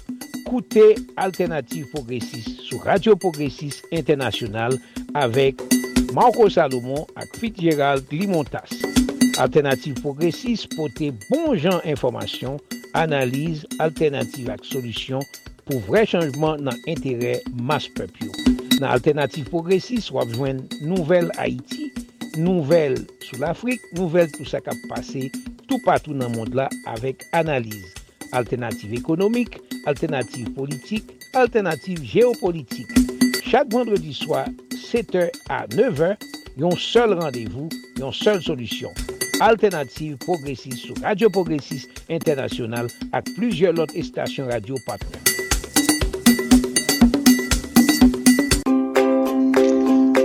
Ekoute Alternative Progressive sou Radio Progressive Internasyonal avek Marco Salomon ak Fitzgerald Limontas. Alternative Progressive pote bon jan informasyon, analize, alternative ak solusyon pou vre chanjman nan entere mas pepyo. Nan Alternative Progressive wap jwen nouvel Haiti, nouvel sou l'Afrique, nouvel tout sa kap pase tout patou nan mond la avek analize. Alternative économique, alternative politique, alternative géopolitique. Chaque vendredi soir, 7h à 9h, yon seul rendez-vous, yon seule solution. Alternative progressiste sur Radio Progressiste International ak plusieurs lot estasyon radio patron.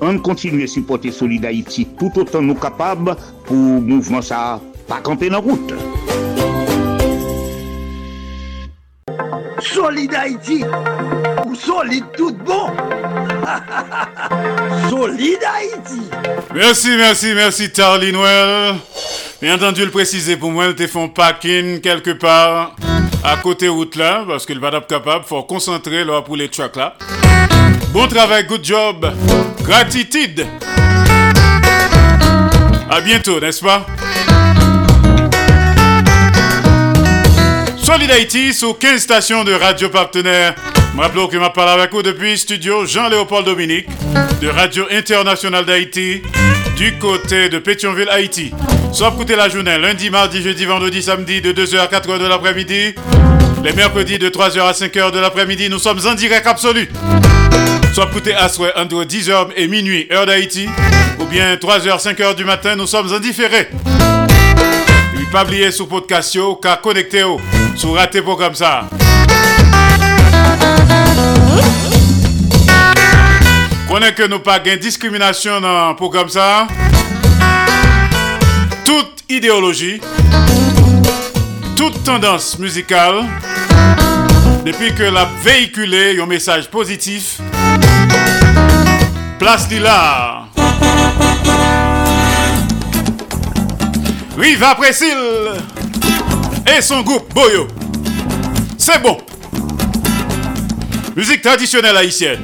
On continue à supporter Solid Haïti tout autant nous capables pour mouvement ça pas camper dans la route. Solid Haïti ou solide tout bon. (laughs) solide Haïti. Merci, merci, merci, Tarly Noël. Bien entendu, le préciser pour moi, te font packing quelque part à côté route là, parce qu'il va être capable, faut concentrer là pour les tracks là. Bon travail, good job. Gratitude. À bientôt, n'est-ce pas? Solid Haïti sur 15 stations de radio partenaires. Rappelons que m'a parlé avec vous depuis studio Jean-Léopold Dominique de Radio Internationale d'Haïti du côté de Pétionville, Haïti. Soit écouter la journée lundi, mardi, jeudi, vendredi, samedi de 2h à 4h de l'après-midi. Les mercredis de 3h à 5h de l'après-midi, nous sommes en direct absolu. Soit écouter à souhait entre 10h et minuit, heure d'Haïti. Ou bien 3h, 5h du matin, nous sommes en différé. Et pas oublier sur podcast, connecter yo, sur raté programme ça. Connais que nous pas gain discrimination dans un programme ça. Toute idéologie, toute tendance musicale, depuis que la véhiculé un message positif, place là. Riva Précile et son groupe Boyo. C'est bon. Musique traditionnelle haïtienne.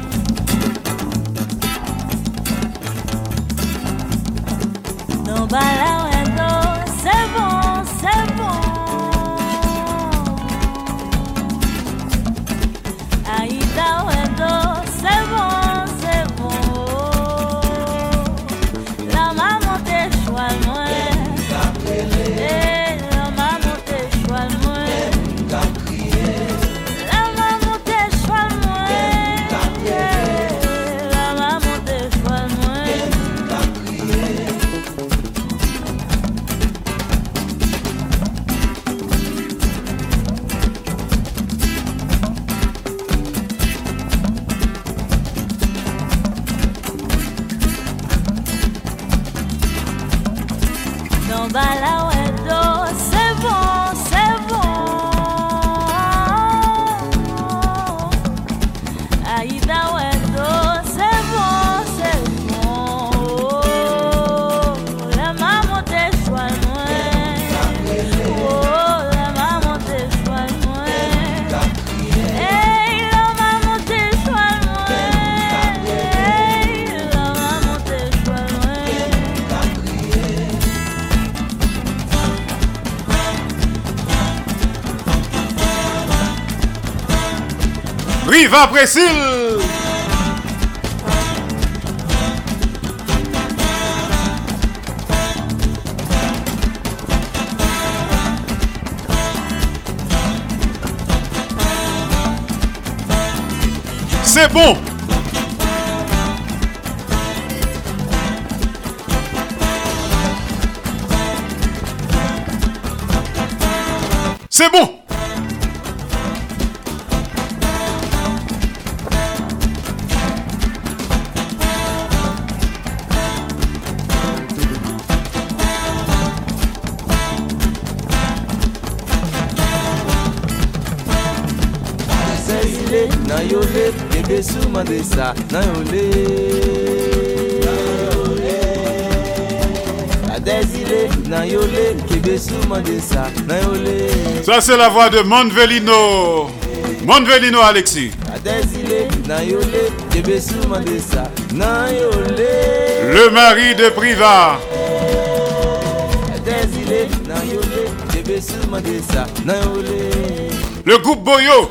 Riva Précile. C'est bon. C'est bon. Ça, c'est la voix de Monvelino. Monvelino Alexis. Le, mari de Priva. Le groupe Boyo.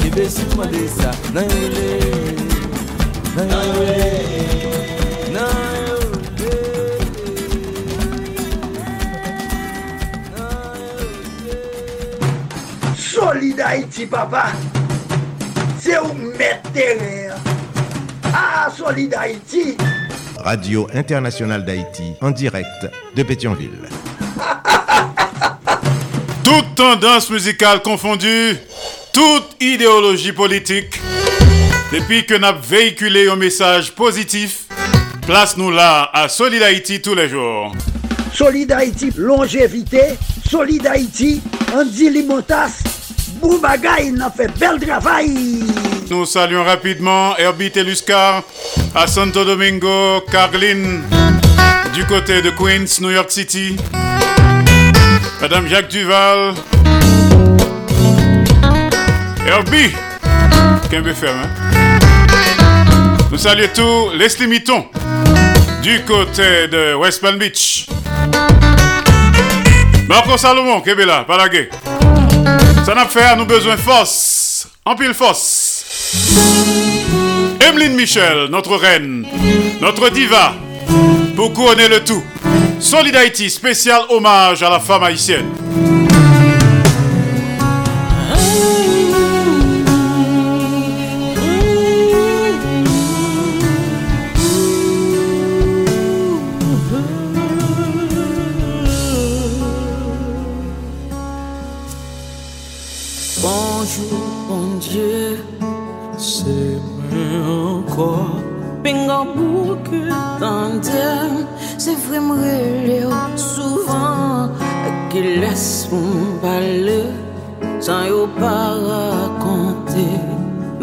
yo Solid Haïti, papa. C'est où mettre terrain. Ah, Solid Haïti. Radio Internationale d'Haïti, en direct de Pétionville. (laughs) Toute tendance musicale confondue, toute idéologie politique, depuis que nous véhiculé un message positif, place-nous là à Solid Haïti tous les jours. Solid Haïti, longévité. Solid Haïti, Andy Limotas. Boubagaï, n'a fait bel travail. Nous saluons rapidement Herbie Teluscar à Santo Domingo, Carlin, du côté de Queens, New York City. Madame Jacques Duval. Herbie, peu ferme. hein? Nous saluons tous Leslie Mitton du côté de West Palm Beach. Marco Salomon, Kebela, Palagé. Ça n'a fait nous besoin force. En pile force. Emeline Michel, notre reine, notre diva, pour couronner le tout. Solid spécial hommage à la femme haïtienne. Pingan pou ke tandem Se vre mrele yo souvan Ki les moun pale San yo pa rakonte.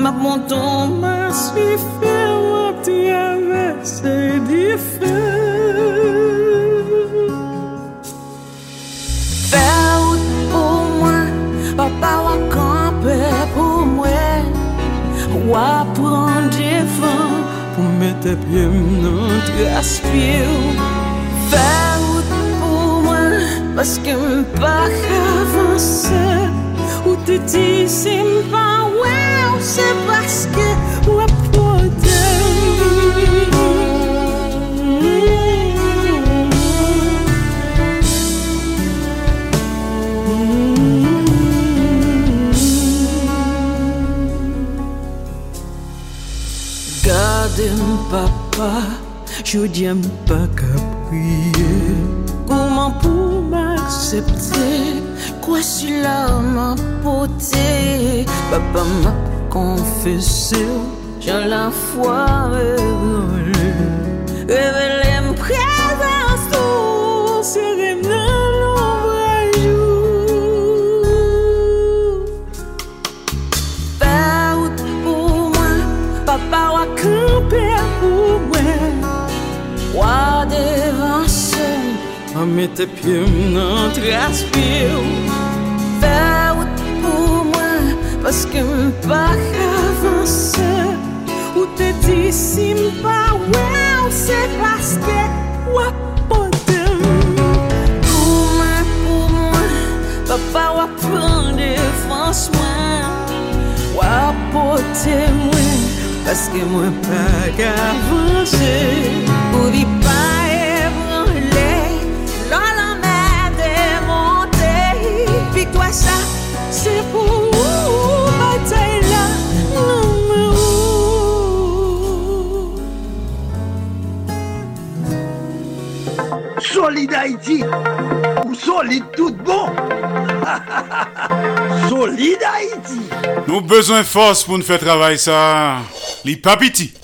Map moun ton mas Fi fe wap ti ave Se di fe. Fe out pou mwen Papa wakampe pou mwen Wap pran te hymnet gaspieł Feu puma, mas que me baja você O te disse em pau, papa, je dis pas qu'à prier. Comment pour m'accepter? Quoi si là m'a porté? Papa m'a confessé, j'ai la foi révélée. Révélée mette pye m nan traspye ou Fè wout pou mwen, paske m pa avanse Ou te di si m pa wè, ou se paske wap wapote Pou mwen, pou mwen, papa wap pran defans mwen Wap Wapote mwen, paske mwen pa avanse Ou di pa Solide Haïti ou solide tout bon (laughs) Solide Haïti Nous besoin force pour nous faire travailler ça. Les papiti.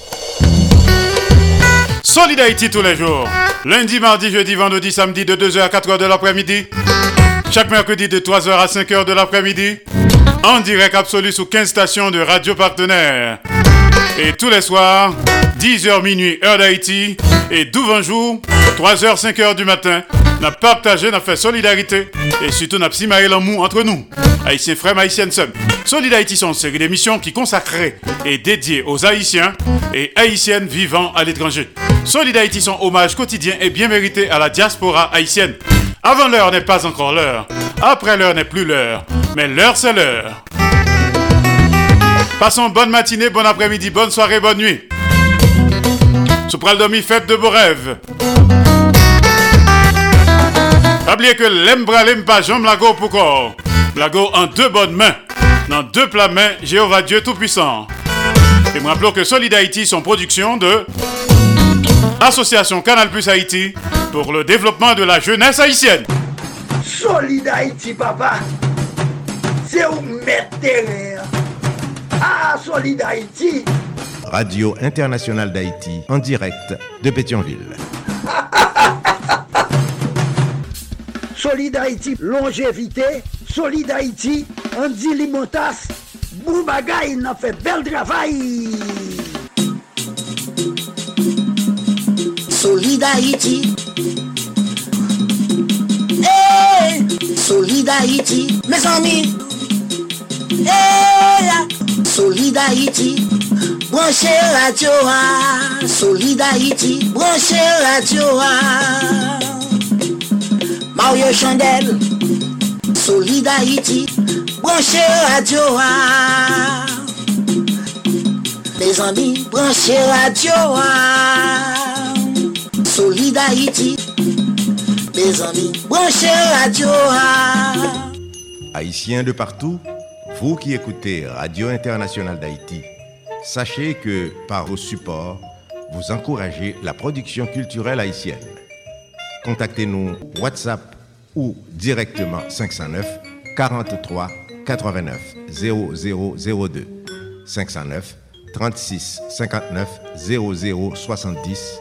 Solid Haïti tous les jours. Lundi, mardi, jeudi, vendredi, samedi de 2h à 4h de l'après-midi. Chaque mercredi de 3h à 5h de l'après-midi. En direct absolu sous 15 stations de radio partenaires. Et tous les soirs, 10h minuit, heure d'Haïti. Et 12 jour, 3h, 5h du matin. N'a partagé, n'a fait solidarité. Et surtout, n'a pas l'amour entre nous. Haïtiens frères, haïtiennes sœurs. Solid Haïti sont une série d'émissions qui consacrées et dédiées aux Haïtiens et Haïtiennes vivant à l'étranger. Solid Haïti sont hommage quotidien et bien mérité à la diaspora haïtienne. Avant l'heure n'est pas encore l'heure. Après l'heure n'est plus l'heure. Mais l'heure c'est l'heure. Passons bonne matinée, bon après-midi, bonne soirée, bonne nuit. Sopral Domi, fête de beaux rêves. Oubliez que l'embra pas jambe lago pour corps. Lago en deux bonnes mains. Dans deux plats mains, Jéhovah Dieu Tout-Puissant. Et me rappelons que Solid Haïti sont production de Association Canal Plus Haïti pour le développement de la jeunesse haïtienne. Solide Haïti papa C'est où mettre Ah Solide Haïti Radio Internationale d'Haïti en direct de Pétionville. (laughs) Solide Haïti, longévité. Solide Haïti, Andy Limotas. Boubagaï, n'a fait bel travail. Solidarity. Hey, solidarity. Mes amis. Hey, solidarity. a radio à Solidarity. Branchez radio à Mario Chandel. Solidarity. Branchez radio à Mes amis, branchez radio à Solid Haïti. Mes amis, branchez radio. ah. Haïtiens de partout, vous qui écoutez Radio Internationale d'Haïti, sachez que par vos supports, vous encouragez la production culturelle haïtienne. Contactez-nous WhatsApp ou directement 509 43 89 0002 509 36 59 00 70